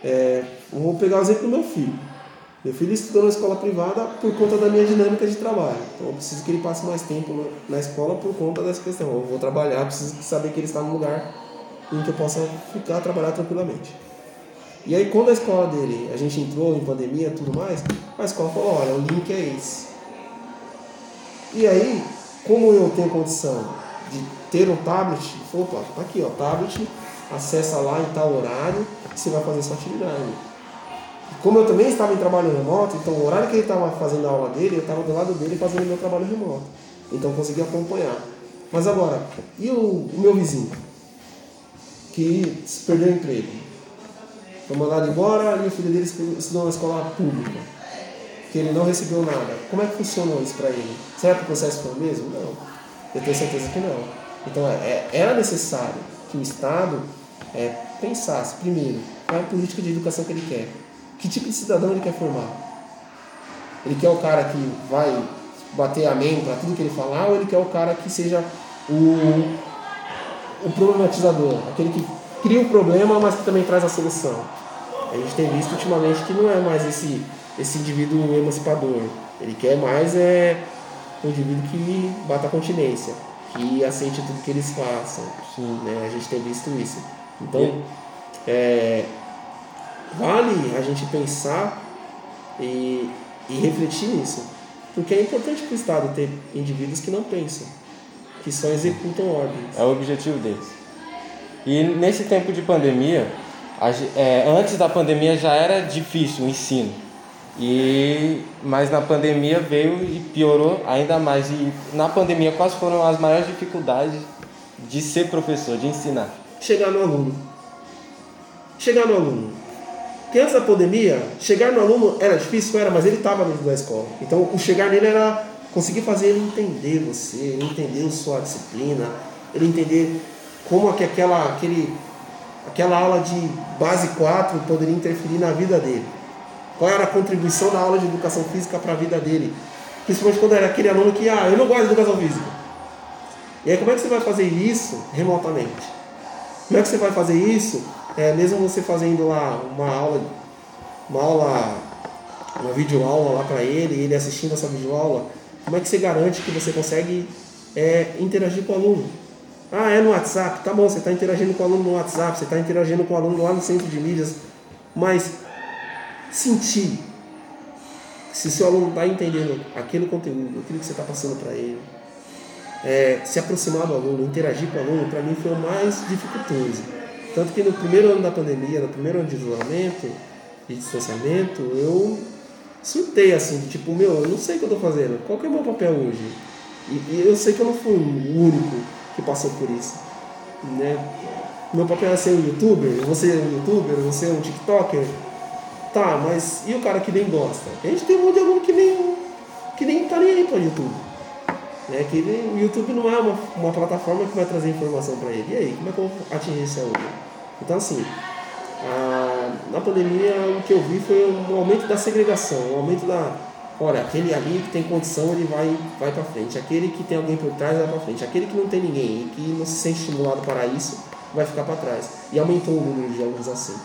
é, vou pegar o exemplo do meu filho. Meu filho estudou na escola privada por conta da minha dinâmica de trabalho. Então eu preciso que ele passe mais tempo na- na escola por conta dessa questão. Eu vou trabalhar, preciso saber que ele está num lugar em que eu possa ficar trabalhar tranquilamente. E aí quando a escola dele, a gente entrou em pandemia e tudo mais, a escola falou, olha, o link é esse. E aí, como eu tenho condição de ter um tablet, opa, tá aqui, ó, tablet, acessa lá em tal horário, você vai fazer sua atividade. Como eu também estava em trabalho remoto, então o horário que ele estava fazendo a aula dele, eu estava do lado dele fazendo meu trabalho remoto. Então eu consegui acompanhar. Mas agora, e o, o meu vizinho? Que perdeu o emprego? Foi mandado embora e o filho dele estudou na escola pública. Que ele não recebeu nada. Como é que funcionou isso para ele? Será que o processo foi o mesmo? Não. Eu tenho certeza que não. Então é, era necessário que o Estado é, pensasse, primeiro, qual é a política de educação que ele quer. Que tipo de cidadão ele quer formar? Ele quer o cara que vai bater amém para tudo que ele falar ou ele quer o cara que seja o, o problematizador, aquele que cria o problema, mas que também traz a solução. A gente tem visto ultimamente que não é mais esse, esse indivíduo emancipador. Ele quer mais é um indivíduo que bata a continência, que aceite tudo que eles façam. Né? A gente tem visto isso. Então, é, vale a gente pensar e, e refletir nisso. Porque é importante para o Estado ter indivíduos que não pensam, que só executam ordens. É o objetivo deles. E nesse tempo de pandemia, a é, antes da pandemia já era difícil o ensino. E, mas na pandemia veio e piorou ainda mais. E na pandemia, quais foram as maiores dificuldades de ser professor, de ensinar? Chegar no aluno. Chegar no aluno. Porque antes da pandemia, chegar no aluno era difícil, era, mas ele estava dentro da escola. Então, o chegar nele era conseguir fazer ele entender você, ele entender sua disciplina, ele entender como é que aquela, aquele, aquela aula de base 4 poderia interferir na vida dele. Qual era a contribuição da aula de educação física para a vida dele. Principalmente quando era aquele aluno que, ah, eu não gosto de educação física. E aí, como é que você vai fazer isso remotamente? Como é que você vai fazer isso é, mesmo você fazendo lá uma aula, uma aula, uma videoaula lá para ele, ele assistindo essa videoaula, como é que você garante que você consegue é, interagir com o aluno? Ah, é no WhatsApp, tá bom, você está interagindo com o aluno no WhatsApp, você está interagindo com o aluno lá no centro de mídias, mas sentir se seu aluno está entendendo aquele conteúdo, aquilo que você está passando para ele, é, se aproximar do aluno, interagir com o aluno, para mim foi o mais dificultoso. Tanto que no primeiro ano da pandemia, no primeiro ano de isolamento e distanciamento, eu surtei assim, tipo, meu, eu não sei o que eu estou fazendo, qual que é o meu papel hoje? E, e, eu sei que eu não fui o único que passou por isso. Né? Meu papel é ser um youtuber, você é um youtuber, você é um tiktoker. Tá, mas e o cara que nem gosta? A gente tem um monte de aluno que nem, que nem tá nem aí para YouTube. Né? Que o YouTube não é uma, uma plataforma que vai trazer informação para ele. E aí, como é que eu vou atingir esse aluno? Então, assim, a, na pandemia o que eu vi foi um aumento da segregação, um aumento da. Olha, aquele ali que tem condição, ele vai, vai para frente. Aquele que tem alguém por trás, vai para frente. Aquele que não tem ninguém e que não se sente estimulado para isso, vai ficar para trás. E aumentou o número de alunos assim.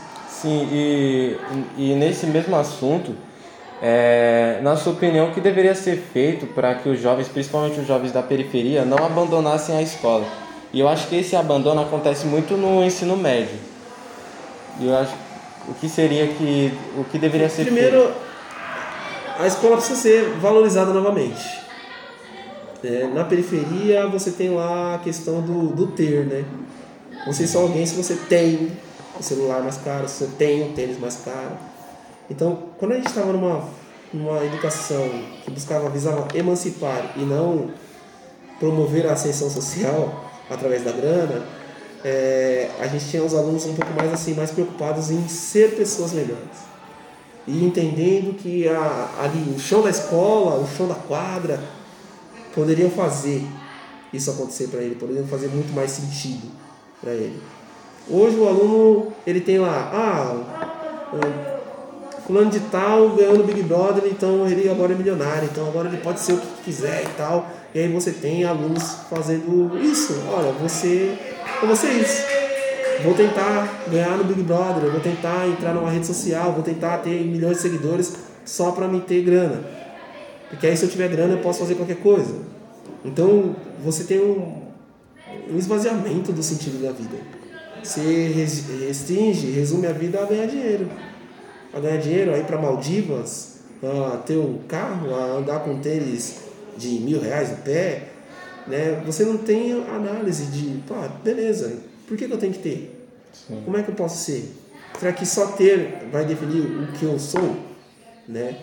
Sim, e, e nesse mesmo assunto, é, na sua opinião, o que deveria ser feito para que os jovens, principalmente os jovens da periferia, não abandonassem a escola? E eu acho que esse abandono acontece muito no ensino médio. E eu acho o que seria que o que deveria ser Primeiro, feito? a escola precisa ser valorizada novamente. É, na periferia você tem lá a questão do, do ter, né? Você é só alguém se você tem o celular mais caro, você tem o tênis mais caro então, quando a gente estava numa, numa educação que buscava, visava emancipar e não promover a ascensão social através da grana, é, a gente tinha os alunos um pouco mais assim, mais preocupados em ser pessoas melhores. E entendendo que a, ali o chão da escola, o chão da quadra, poderiam fazer isso acontecer para ele, poderiam fazer muito mais sentido para ele. Hoje o aluno, ele tem lá, ah, fulano de tal ganhou no Big Brother, então ele agora é milionário, então agora ele pode ser o que quiser e tal. E aí você tem alunos fazendo isso. Olha, você. Eu vou. Vou tentar ganhar no Big Brother, vou tentar entrar numa rede social, vou tentar ter milhões de seguidores só para me ter grana. Porque aí se eu tiver grana eu posso fazer qualquer coisa. Então você tem um, um esvaziamento do sentido da vida. Você restringe, resume a vida a ganhar dinheiro a ganhar dinheiro, a ir para Maldivas, a ter um carro, a andar com tênis de mil reais no pé, né? Você não tem análise de, pá, beleza, por que, que eu tenho que ter? Sim. Como é que eu posso ser? Será que só ter vai definir o que eu sou? Né?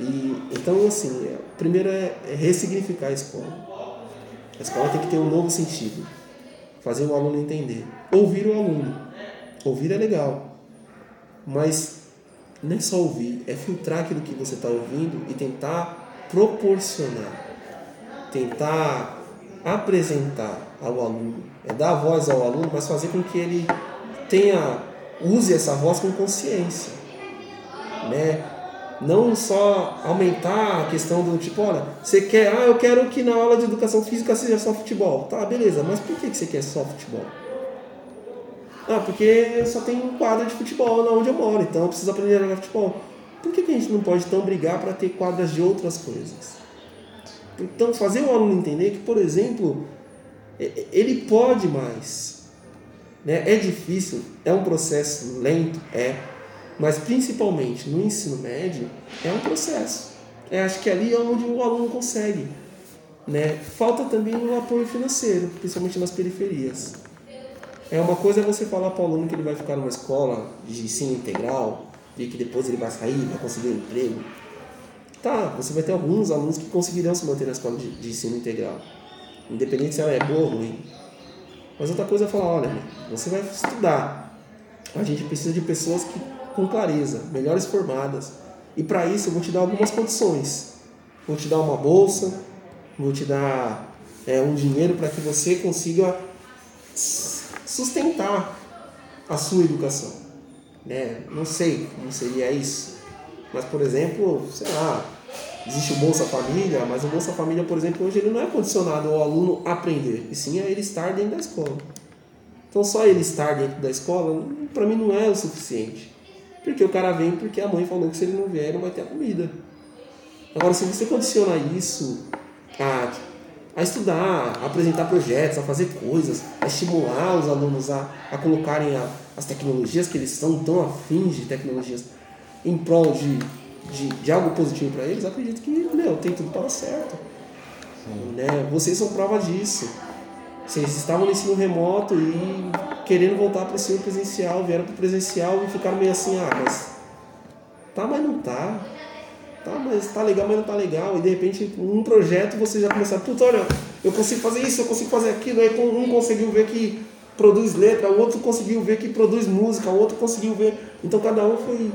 E, então, assim, primeiro é, é ressignificar a escola. A escola tem que ter um novo sentido. Fazer o aluno entender. Ouvir o aluno. Ouvir é legal. Mas não é só ouvir, é filtrar aquilo que você está ouvindo e tentar proporcionar, tentar apresentar ao aluno, é dar voz ao aluno, mas fazer com que ele tenha use essa voz com consciência, né? Não só aumentar a questão do tipo, olha, você quer, ah, eu quero que na aula de educação física seja só futebol, tá, beleza? Mas por que você quer só futebol? Ah, porque só tem um quadro de futebol lá onde eu moro, então eu preciso aprender a jogar futebol. Por que, que a gente não pode então brigar para ter quadras de outras coisas? Então, fazer o aluno entender que, por exemplo, ele pode mais. Né? É difícil, é um processo lento, é, mas principalmente no ensino médio, é um processo. É, acho que ali é onde o aluno consegue. Né? Falta também o apoio financeiro, principalmente nas periferias. É uma coisa é você falar para o aluno que ele vai ficar numa escola de ensino integral e que depois ele vai sair, vai conseguir um emprego. Tá, você vai ter alguns alunos que conseguirão se manter na escola de, de ensino integral, independente se ela é boa ou ruim. Mas outra coisa é falar, olha, você vai estudar. A gente precisa de pessoas que com clareza, melhores formadas. E para isso eu vou te dar algumas condições. Vou te dar uma bolsa, vou te dar é, um dinheiro para que você consiga sustentar a sua educação. Né? Não sei como seria isso, mas por exemplo, sei lá, existe o Bolsa Família, mas o Bolsa Família, por exemplo, hoje ele não é condicionado ao aluno aprender, e sim a ele estar dentro da escola. Então só ele estar dentro da escola, para mim não é o suficiente. Porque o cara vem porque a mãe falou que se ele não vier, não vai ter a comida. Agora, se você condiciona isso a, a estudar, a apresentar projetos, a fazer coisas, a estimular os alunos a, a colocarem a, as tecnologias que eles são tão afins de tecnologias em prol de, de, de algo positivo para eles, acredito que, meu, tem tudo para dar certo. Né? Vocês são prova disso. Vocês estavam no ensino remoto e querendo voltar para o ensino presencial, vieram para o presencial e ficaram meio assim, ah, mas tá, mas não tá. Tá, mas tá legal, mas não tá legal. E de repente, um projeto você já começa, putz, olha, eu consigo fazer isso, eu consigo fazer aquilo. Aí um conseguiu ver que produz letra, o outro conseguiu ver que produz música, o outro conseguiu ver. Então cada um foi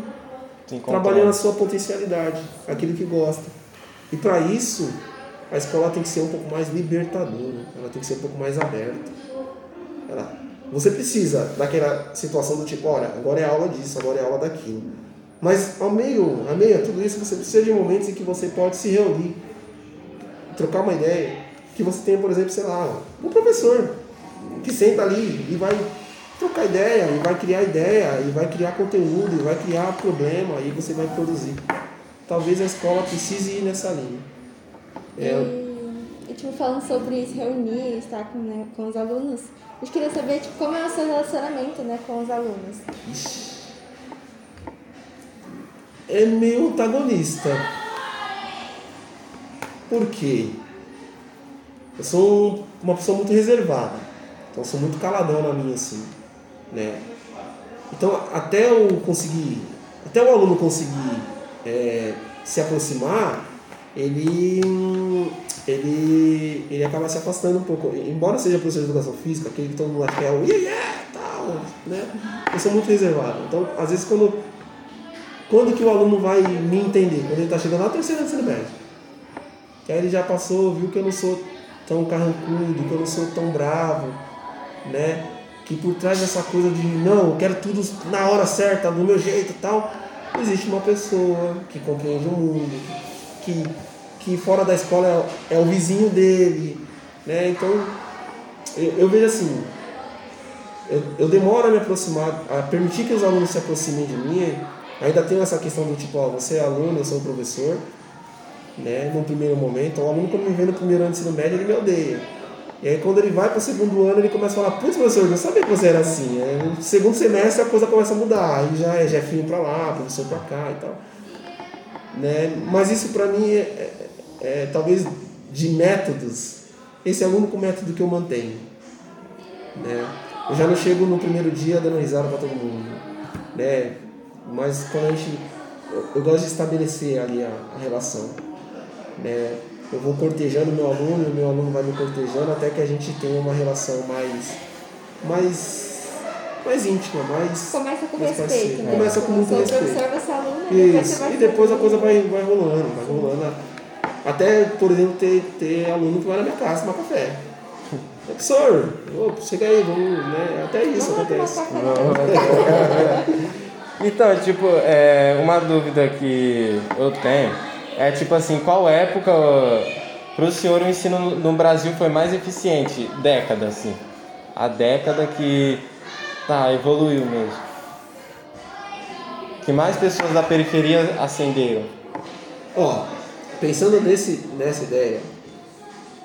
trabalhando a sua potencialidade, aquilo que gosta. E para isso, a escola tem que ser um pouco mais libertadora, ela tem que ser um pouco mais aberta. Ela, você precisa daquela situação do tipo, olha, agora é aula disso, agora é aula daquilo. Mas ao meio, a meio tudo isso, você precisa de momentos em que você pode se reunir, trocar uma ideia, que você tenha, por exemplo, sei lá, um professor que senta ali e vai trocar ideia, e vai criar ideia, e vai criar conteúdo, e vai criar problema, e você vai produzir. Talvez a escola precise ir nessa linha. É... E, e, tipo, falando sobre se reunir, estar com, né, com os alunos, a gente queria saber tipo, como é o seu relacionamento né, com os alunos. É meio antagonista. Por quê? Eu sou uma pessoa muito reservada. Então sou muito caladão na minha, assim. Né? Então até eu conseguir, até o aluno conseguir é, se aproximar, ele, ele, ele acaba se afastando um pouco. Embora seja professor de educação física, aquele que todo mundo quer o yeah, yeah, tal, né? Eu sou muito reservado. Então, às vezes, quando, quando que o aluno vai me entender? Quando ele está chegando lá, terceira ensino médio. Que aí ele já passou, viu que eu não sou tão carrancudo, que eu não sou tão bravo, né? Que por trás dessa coisa de não, eu quero tudo na hora certa, do meu jeito e tal, existe uma pessoa que compreende o mundo, que que fora da escola é, é o vizinho dele, né? Então, eu, eu vejo assim, eu, eu, demoro a me aproximar, a permitir que os alunos se aproximem de mim. Ainda tem essa questão do tipo, ó, você é aluno, eu sou professor, né? No primeiro momento, o aluno quando me vê no primeiro ano de ensino médio, ele me odeia. E aí quando ele vai para o segundo ano, ele começa a falar, putz, professor, eu não sabia que você era assim. Aí, no segundo semestre a coisa começa a mudar, aí já é jefinho para lá, professor para cá e tal. Né? Mas isso para mim é, é é, talvez de métodos, esse é o único método que eu mantenho. Né? Eu já não chego no primeiro dia dando risada para todo mundo, né? mas quando a gente, eu, eu gosto de estabelecer ali a, a relação. Né? Eu vou cortejando meu aluno, o meu aluno vai me cortejando até que a gente tenha uma relação mais, mais mais íntima, mais. Começa com mais respeito. Né? Começa com muito respeito. Você é aluno, Isso. e depois a coisa vai, vai rolando, vai rolando. Até, por exemplo, ter, ter aluno que vai na minha casa tomar café. Professor, oh, chega aí, vamos, né? Até isso vamos acontece. então, tipo, é, uma dúvida que eu tenho é tipo assim, qual época para o senhor o ensino no Brasil foi mais eficiente? Década, assim. A década que tá, evoluiu mesmo. Que mais pessoas da periferia ascenderam. Ó, oh pensando nesse, nessa ideia,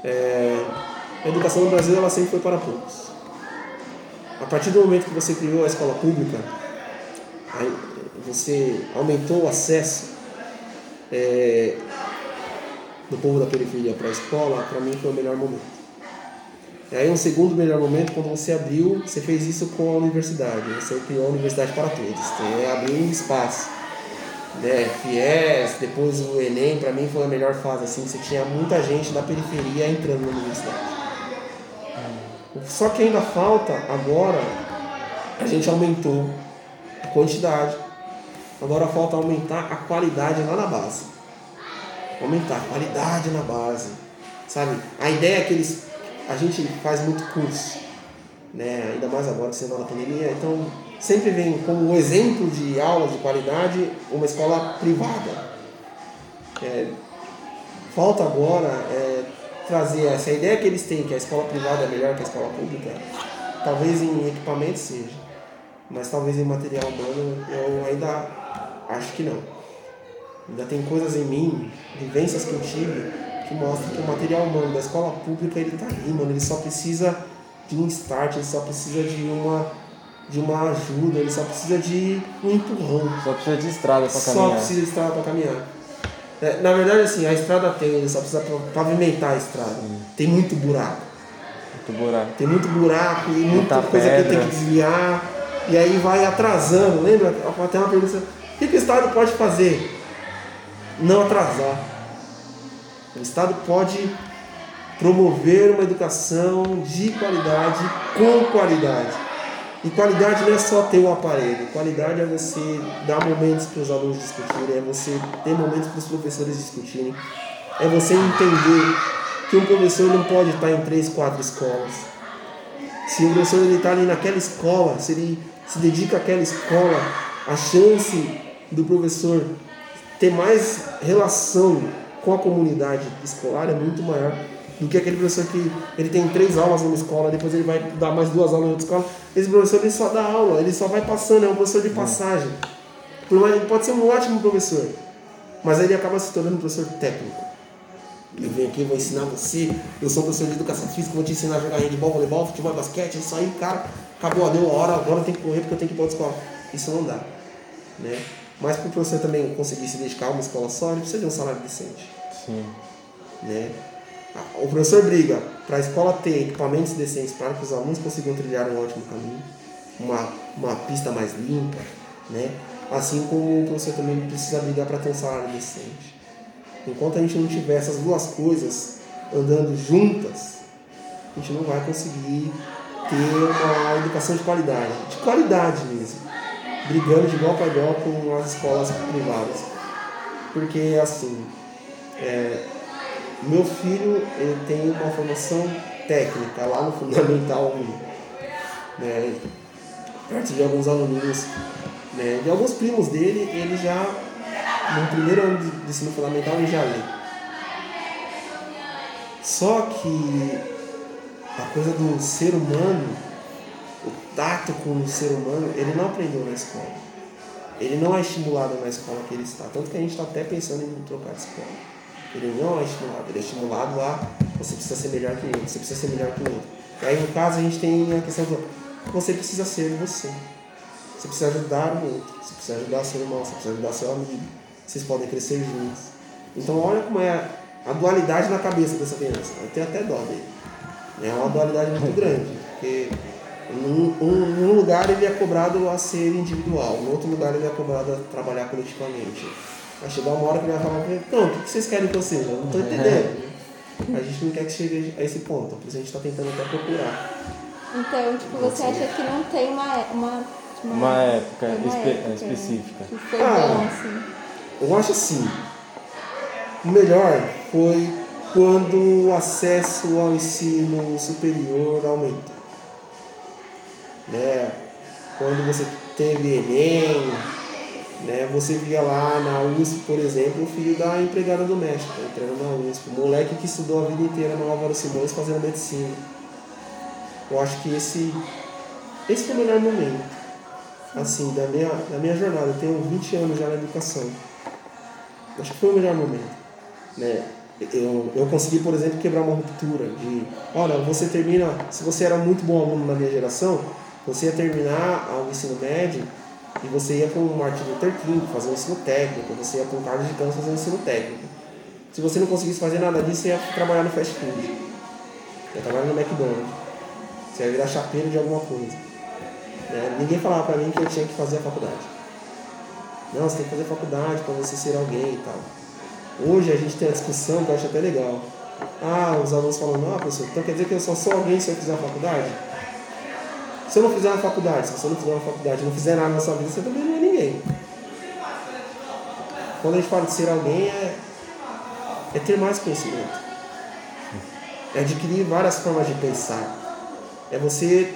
é, a educação no Brasil ela sempre foi para poucos. A partir do momento que você criou a escola pública, aí você aumentou o acesso é, do povo da periferia para a escola, para mim foi o melhor momento. E aí um segundo melhor momento quando você abriu, você fez isso com a universidade, você criou a universidade para todos, você abriu um espaço né, FIES, depois o Enem, para mim foi a melhor fase, assim, você tinha muita gente da periferia entrando na universidade. Só que ainda falta, agora, a gente aumentou a quantidade, Agora falta aumentar a qualidade lá na base. Aumentar a qualidade na base. Sabe? A ideia é que eles. A gente faz muito curso. Né? Ainda mais agora você na pandemia. Então, sempre vem como exemplo de aula de qualidade uma escola privada. É, falta agora é, trazer essa ideia que eles têm, que a escola privada é melhor que a escola pública. Talvez em equipamento seja, mas talvez em material humano eu ainda acho que não. Ainda tem coisas em mim, vivências que eu tive, que mostram que o material humano da escola pública ele tá aí, mano. Ele só precisa de um start, ele só precisa de uma de uma ajuda, ele só precisa de um empurrão. Só precisa de estrada para Só caminhar. precisa de estrada para caminhar. É, na verdade, assim, a estrada tem, ele só precisa pavimentar a estrada. Tem muito buraco. Muito buraco. Tem muito buraco e muita Muita coisa que pedra. tem que desviar. E aí vai atrasando. Lembra? Até uma pergunta. O que, que o Estado pode fazer? Não atrasar. O Estado pode promover uma educação de qualidade, com qualidade. E qualidade não é só ter o aparelho. Qualidade é você dar momentos para os alunos discutirem, é você ter momentos para os professores discutirem, é você entender que um professor não pode estar em três, quatro escolas. Se o professor está ali naquela escola, se ele se dedica àquela escola, a chance do professor ter mais relação com a comunidade escolar é muito maior do que aquele professor que ele tem três aulas numa escola, depois ele vai dar mais duas aulas em outra escola. Esse professor ele só dá aula, ele só vai passando, é um professor de passagem. Por mais, ele pode ser um ótimo professor, mas aí ele acaba se tornando um professor técnico. Eu venho aqui, vou ensinar você, eu sou professor de educação física, vou te ensinar a jogar handball, voleibol, futebol, basquete, é isso aí, cara, acabou, deu a hora, agora eu tenho que correr porque eu tenho que ir para outra escola. Isso não dá. Né? Mas para o professor também conseguir se dedicar a uma escola só, ele precisa de um salário decente. Sim. Né? O professor briga para a escola ter equipamentos decentes para que os alunos consigam trilhar um ótimo caminho, uma, uma pista mais limpa, né? assim como o professor também precisa brigar para ter um salário decente. Enquanto a gente não tiver essas duas coisas andando juntas, a gente não vai conseguir ter uma educação de qualidade, de qualidade mesmo, brigando de igual para igual com as escolas privadas. Porque assim, é, meu filho ele tem uma formação técnica lá no Fundamental 1. Né? Perto de alguns alunos, né? de alguns primos dele, ele já, no primeiro ano de ensino fundamental, ele já lê. Só que a coisa do ser humano, o tato com o ser humano, ele não aprendeu na escola. Ele não é estimulado na escola que ele está. Tanto que a gente está até pensando em trocar de escola. Ele não é estimulado, ele é estimulado a você precisa ser melhor que outro, você precisa ser melhor que o outro. E aí no caso a gente tem a questão do você precisa ser você. Você precisa ajudar o outro, você precisa ajudar seu irmão, você precisa ajudar seu amigo. Vocês podem crescer juntos. Então olha como é a dualidade na cabeça dessa criança. Eu tenho até dó dele. É uma dualidade muito grande. Porque num, um- num lugar ele é cobrado a ser individual, no outro lugar ele é cobrado a trabalhar coletivamente. Vai chegar uma hora que ele vai falar pra ele, então, o que vocês querem que eu seja? Eu não estou entendendo. A gente não quer que chegue a esse ponto, por isso a gente está tentando até procurar. Então, tipo, você acha que não tem uma, uma, Uma época uma espe- época específica. Que foi Ah. bom, assim. Eu acho assim, o melhor foi quando o acesso ao ensino superior aumentou. Né? Quando você teve Enem, né? você via lá na USP, por exemplo, o filho da empregada doméstica entrando na USP, o moleque que estudou a vida inteira no Álvaro Simões fazendo medicina. Eu acho que esse, esse foi o melhor momento assim, da minha, da minha jornada. Eu tenho 20 anos já na educação. Acho que foi o melhor momento. Né? Eu, eu consegui, por exemplo, quebrar uma ruptura de, olha, você termina, se você era muito bom aluno na minha geração, você ia terminar o ensino médio e você ia para um Martin Luther King fazer um ensino técnico, você ia para um Carlos de Campos fazer um ensino técnico. Se você não conseguisse fazer nada disso, você ia trabalhar no fast food. Ia trabalhar no McDonald's. Você ia virar chapeiro de alguma coisa. Né? Ninguém falava pra mim que eu tinha que fazer a faculdade. Não, você tem que fazer faculdade para você ser alguém e tal. Hoje a gente tem a discussão que eu acho até legal. Ah, os alunos falando, ah, professor, então quer dizer que eu só sou alguém se eu fizer a faculdade? Se eu não fizer uma faculdade, se você não fizer uma faculdade, não fizer nada na sua vida, você também não é ninguém. quando a gente fala de ser alguém, é, é ter mais conhecimento. É adquirir várias formas de pensar. É você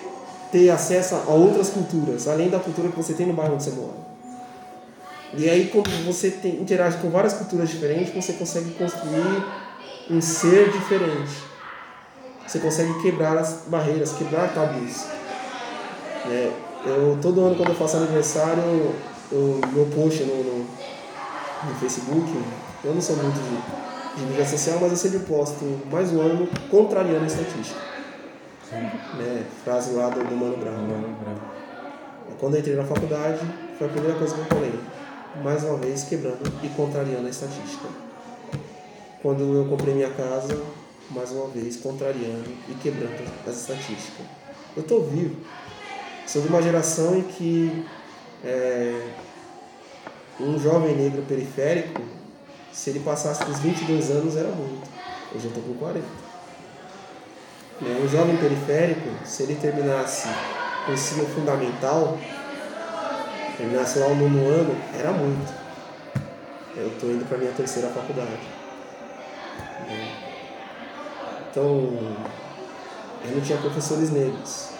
ter acesso a outras culturas, além da cultura que você tem no bairro onde você mora. E aí, quando você tem, interage com várias culturas diferentes, você consegue construir um ser diferente. Você consegue quebrar as barreiras, quebrar tabus. É, eu, todo ano, quando eu faço aniversário, eu, meu post no, no, no Facebook, eu não sou muito de, de mídia social, mas eu sempre posto mais um ano contrariando a estatística. Né? Frase lá do, do Mano Brown. Mano Brown. Quando eu entrei na faculdade, foi a primeira coisa que eu falei. Mais uma vez, quebrando e contrariando a estatística. Quando eu comprei minha casa, mais uma vez, contrariando e quebrando as estatísticas. Eu estou vivo. Sou de uma geração em que é, um jovem negro periférico, se ele passasse dos 22 anos, era muito. Hoje eu estou com 40. Né? Um jovem periférico, se ele terminasse o ensino fundamental, terminasse lá o nono ano, era muito. Eu estou indo para minha terceira faculdade. Né? Então, eu não tinha professores negros.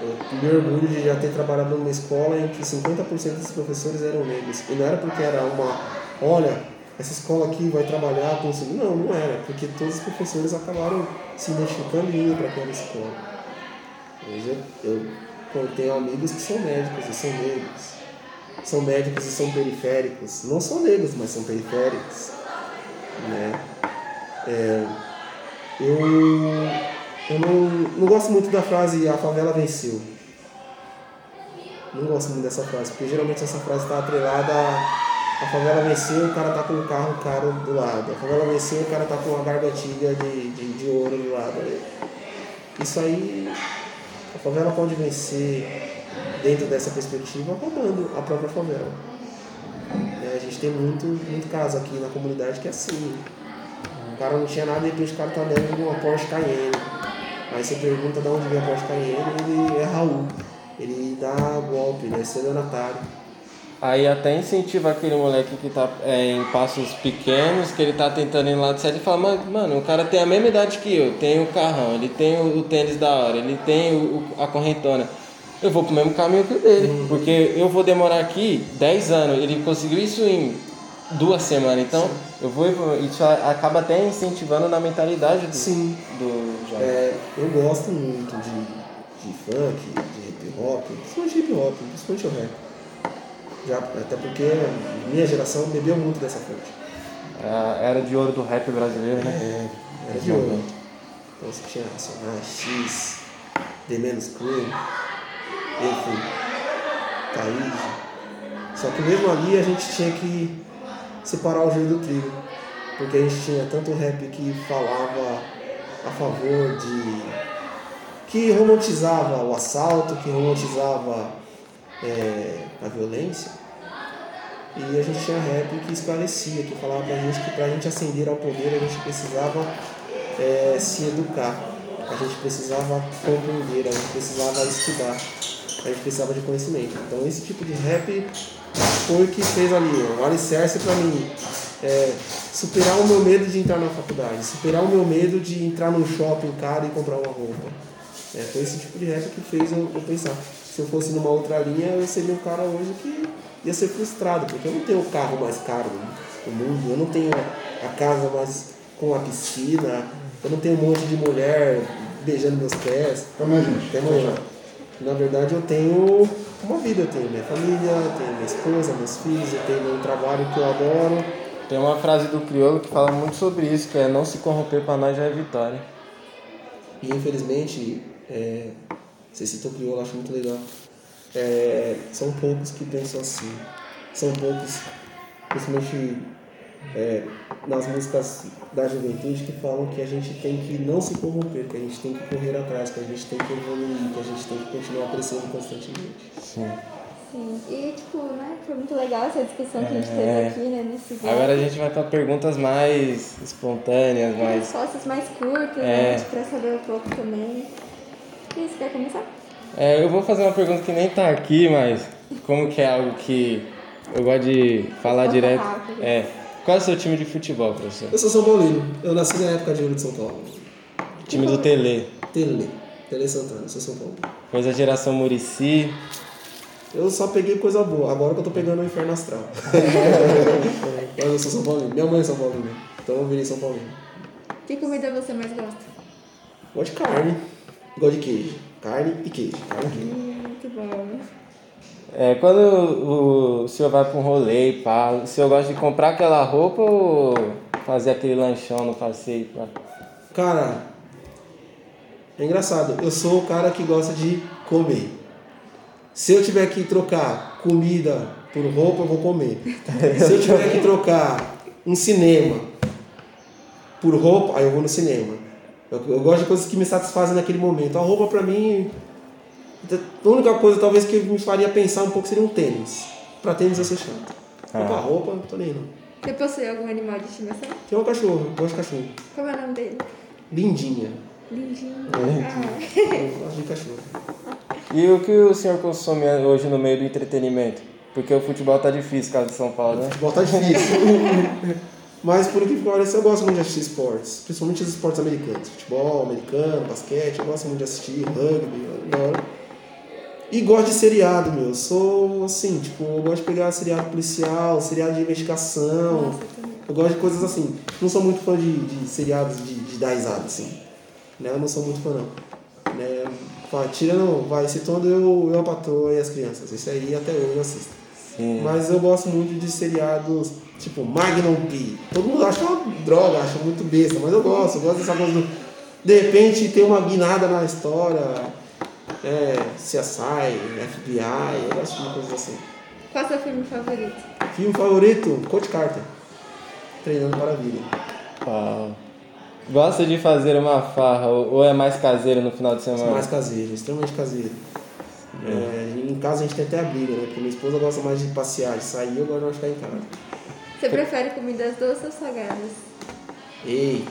Eu me orgulho de já ter trabalhado numa escola em que 50% dos professores eram negros. E não era porque era uma, olha, essa escola aqui vai trabalhar com isso. Não, não era, porque todos os professores acabaram se identificando e indo para aquela escola. Hoje eu, eu tenho amigos que são médicos e são negros. São médicos e são periféricos. Não são negros, mas são periféricos. Né? É, eu eu não, não gosto muito da frase a favela venceu. Não gosto muito dessa frase, porque geralmente essa frase está atrelada a, a favela venceu, o cara tá com um carro caro do lado. A favela venceu, o cara tá com uma gargantilha de, de, de ouro do lado. Isso aí, a favela pode vencer dentro dessa perspectiva roubando a própria favela. É, a gente tem muito, muito caso aqui na comunidade que é assim. O cara não tinha nada, de repente o cara tá dentro de uma Porsche Cayenne. Aí você pergunta de onde vem a Porsche Cayenne, ele é Raul. Ele dá golpe, ele é estelionatário. Aí até incentiva aquele moleque que tá é, em passos pequenos, que ele tá tentando ir lá de sete e fala, mano, o cara tem a mesma idade que eu, tem o carrão, ele tem o, o tênis da hora, ele tem o, a correntona. Eu vou pro mesmo caminho que o dele, uhum. porque eu vou demorar aqui 10 anos, ele conseguiu isso em duas semanas, então Sim. eu vou isso acaba até incentivando na mentalidade do, Sim. do jovem. É, eu gosto muito de, de funk, de hip hop, principalmente hip hop, principalmente o rap. Já, até porque minha geração bebeu muito dessa fonte. Era de ouro do rap brasileiro, né? É, era de ouro. Então você tinha Racionais, X, The Menos Crew, enfim, Thaís. Só que mesmo ali a gente tinha que separar o joio do trigo. Porque a gente tinha tanto rap que falava a favor de. que romantizava o assalto, que romantizava é, a violência. E a gente tinha rap que esclarecia, que falava pra gente que pra gente ascender ao poder a gente precisava é, se educar, a gente precisava compreender, a gente precisava estudar, a gente precisava de conhecimento. Então esse tipo de rap foi o que fez ali, o alicerce para mim. É, superar o meu medo de entrar na faculdade, superar o meu medo de entrar num shopping caro e comprar uma roupa. É, foi esse tipo de rap que fez eu, eu, pensar. Se eu fosse numa outra linha, eu seria um cara hoje que ia ser frustrado, porque eu não tenho o carro mais caro do mundo, eu não tenho a casa mais com a piscina, eu não tenho um monte de mulher beijando meus pés. Até gente. Até amanhã. Na verdade, eu tenho uma vida. Eu tenho minha família, eu tenho minha esposa, meus filhos, eu tenho meu trabalho que eu adoro. Tem uma frase do crioulo que fala muito sobre isso, que é não se corromper para nós já é vitória. E infelizmente, é, você citou o crioulo, acho muito legal. É, são poucos que pensam assim. São poucos, principalmente é, nas músicas da juventude que falam que a gente tem que não se corromper, que a gente tem que correr atrás, que a gente tem que evoluir, que a gente tem que continuar crescendo constantemente. Sim. Sim. E, tipo, né, foi muito legal essa discussão que a gente teve É. aqui, né, nesse bloco. Agora a gente vai para perguntas mais espontâneas, mais. Respostas mais curtas, É. né, pra saber um pouco também. E você quer começar? É, eu vou fazer uma pergunta que nem tá aqui, mas como que é algo que eu gosto de falar direto. rápida. É. Qual é o seu time de futebol, professor? Eu sou São Paulino. Eu nasci na época de ouro de São Paulo. Time do Tele. Tele. Tele Santana, eu sou São Paulo. Coisa geração Murici. Eu só peguei coisa boa. Agora que eu tô pegando o inferno astral. Mas eu sou São Paulino. Minha mãe é São Paulino. Então eu virei São Paulino. Que comida você mais gosta? Gosto de carne. Gosto de queijo. Carne e queijo. Carne e queijo. Hum, muito bom. É, quando o, o senhor vai pra um rolê pá, o senhor gosta de comprar aquela roupa ou fazer aquele lanchão no passeio? Pá? Cara, é engraçado. Eu sou o cara que gosta de comer. Se eu tiver que trocar comida por roupa, eu vou comer. Se eu tiver que trocar um cinema por roupa, aí eu vou no cinema. Eu, eu gosto de coisas que me satisfazem naquele momento. A roupa pra mim. A única coisa talvez que me faria pensar um pouco seria um tênis. Pra tênis eu sou chato. Ah. Roupa, roupa, não tô nem aí, não. Você possui algum animal de estimação? Tem um cachorro, eu gosto de cachorro. Como é o nome dele? Lindinha. Lindinho. É. Ah. Eu gosto de cachorro. E o que o senhor consome hoje no meio do entretenimento? Porque o futebol tá difícil, caso de São Paulo, né? Futebol tá difícil. Mas por que pareça, eu gosto muito de assistir esportes. Principalmente os esportes americanos. Futebol americano, basquete, eu gosto muito de assistir, rugby, eu adoro. E gosto de seriado, meu. Eu sou assim, tipo, eu gosto de pegar seriado policial, seriado de investigação. Nossa, eu gosto de coisas assim. Não sou muito fã de, de seriados de, de dar risada, assim. Né? Eu não sou muito fã, não. Né? Vai, tirando, vai, citando eu, eu, a patroa e as crianças. Isso aí até hoje eu assisto. Sim. Mas eu gosto muito de seriados tipo Magnum P. Todo mundo acha uma droga, acha muito besta, mas eu gosto. Eu gosto dessa coisa do. De repente tem uma guinada na história. É, CSI, FBI, eu gosto de coisas assim. Qual é o seu filme favorito? Filme favorito? Coach Carter. Treinando para a vida. Ah, Gosta de fazer uma farra ou ou é mais caseiro no final de semana? Mais caseiro, extremamente caseiro. É, em casa a gente tem até a briga, né? Porque minha esposa gosta mais de passear, de sair, eu gosto de ficar em casa. Você prefere comidas doces ou salgadas? Eita!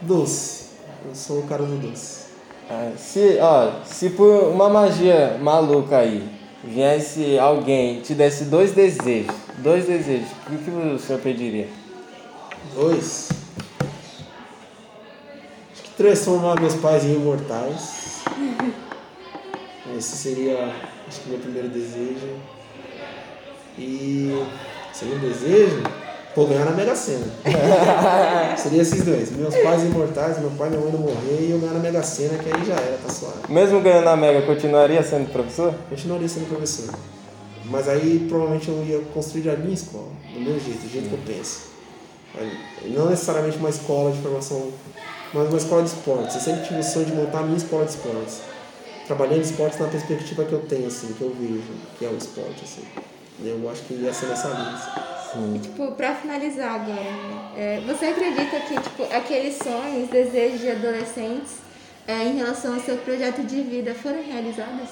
Doce. Eu sou o cara do doce. Ah, se, ó, se por uma magia maluca aí viesse alguém e te desse dois desejos, dois desejos, o que, que o senhor pediria? Dois. Acho que transformar meus pais em imortais. Esse seria, acho que meu primeiro desejo. E segundo desejo, pô, ganhar na Mega Sena. seria esses dois. Meus pais imortais, meu pai e minha mãe não morrer e eu ganhar na Mega Sena, que aí já era, tá suave. Mesmo ganhando a Mega, continuaria sendo professor? Continuaria sendo professor. Mas aí provavelmente eu ia construir a minha escola, do meu jeito, do jeito que eu penso. Não necessariamente uma escola de formação, mas uma escola de esportes. Eu sempre tive o sonho de montar a minha escola de esportes. Trabalhando esportes na perspectiva que eu tenho, assim, que eu vejo, que é o esporte, assim. Eu acho que ia ser nessa linha. E, tipo, pra finalizar agora, né? É, você acredita que, tipo, aqueles sonhos, desejos de adolescentes é, em relação ao seu projeto de vida foram realizados?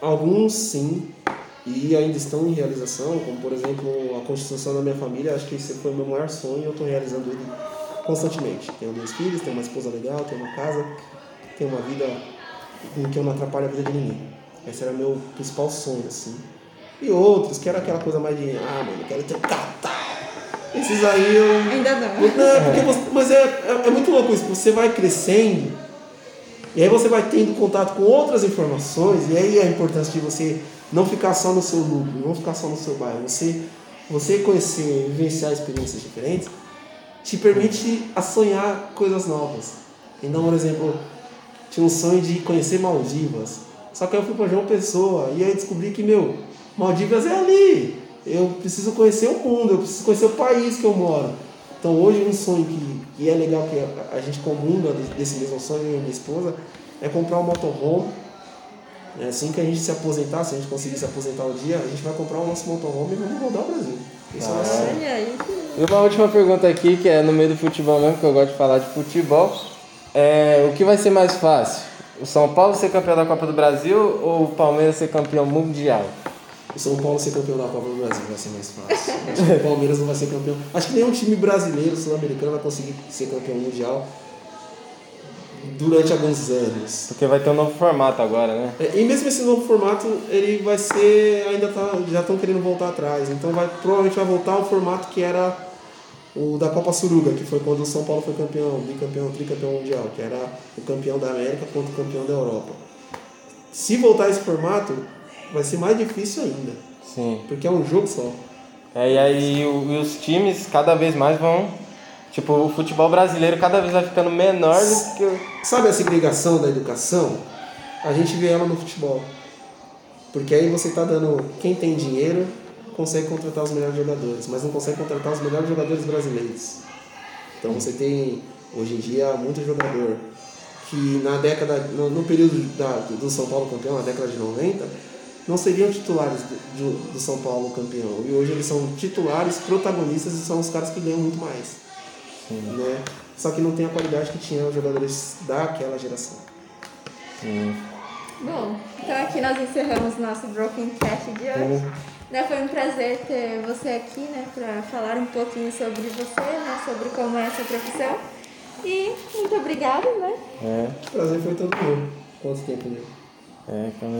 Alguns sim, e ainda estão em realização, como por exemplo a constituição da minha família, acho que esse foi o meu maior sonho e eu estou realizando ele constantemente. Tenho dois filhos, tenho uma esposa legal, tenho uma casa, tenho uma vida em que eu não atrapalho a vida de ninguém. Esse era meu principal sonho, assim. E outros, que era aquela coisa mais de, ah, mano, eu quero ter um carro tal. Esses aí eu. Ainda não. Não, é você- mas é, é, é muito louco isso. Você vai crescendo e aí você vai tendo contato com outras informações e aí a importância de você não ficar só no seu núcleo, não ficar só no seu bairro. Você, você conhecer, vivenciar experiências diferentes te permite a sonhar coisas novas. Então, por exemplo, tinha um sonho de conhecer Maldivas. Só que aí eu fui para João Pessoa e aí descobri que, meu, Maldivas é ali. Eu preciso conhecer o mundo, eu preciso conhecer o país que eu moro. Então hoje um sonho que, que é legal que a, a gente comunga de- desse mesmo sonho, eu e minha esposa, é comprar um motorhome. É assim que a gente se aposentar, se a gente conseguir se aposentar um dia, a gente vai comprar o nosso motorhome e vamos rodar o Brasil. Esse é. E uma última pergunta aqui, que é no meio do futebol mesmo, que eu gosto de falar de futebol. É, o que vai ser mais fácil? O São Paulo ser campeão da Copa do Brasil ou o Palmeiras ser campeão mundial? O São Paulo ser campeão da Copa do Brasil vai ser mais fácil. Acho que o Palmeiras não vai ser campeão. Acho que nenhum time brasileiro, sul-americano, vai conseguir ser campeão mundial. durante alguns anos. Porque vai ter um novo formato agora, né? É, E mesmo esse novo formato, ele vai ser. ainda tá, já estão querendo voltar atrás. Então vai, provavelmente vai voltar ao formato que era o da Copa Suruga, que foi quando o São Paulo foi campeão, bicampeão, tricampeão mundial, que era o campeão da América contra o campeão da Europa. Se voltar esse formato, vai ser mais difícil ainda, Sim. porque é um jogo só. É, e aí o- e os times cada vez mais vão. Tipo, o futebol brasileiro cada vez vai ficando menor do que o. Sabe a segregação da educação? A gente vê ela no futebol. Porque aí você está dando. Quem tem dinheiro consegue contratar os melhores jogadores, mas não consegue contratar os melhores jogadores brasileiros. Então você tem, hoje em dia, muito jogador que na década. no, no período da, do São Paulo campeão, na década de 90, não seriam titulares do, do- do São Paulo campeão. E hoje eles são titulares, protagonistas e são os caras que ganham muito mais. Né? Só que não tem a qualidade que tinham os jogadores daquela geração. Sim. Bom, então aqui nós encerramos nosso Broken Cast de hoje. Né, foi um prazer ter você aqui, né, para falar um pouquinho sobre você, né, sobre como é a sua profissão. E muito obrigada, né? É, O prazer foi todo meu. Quanto tempo, né? é,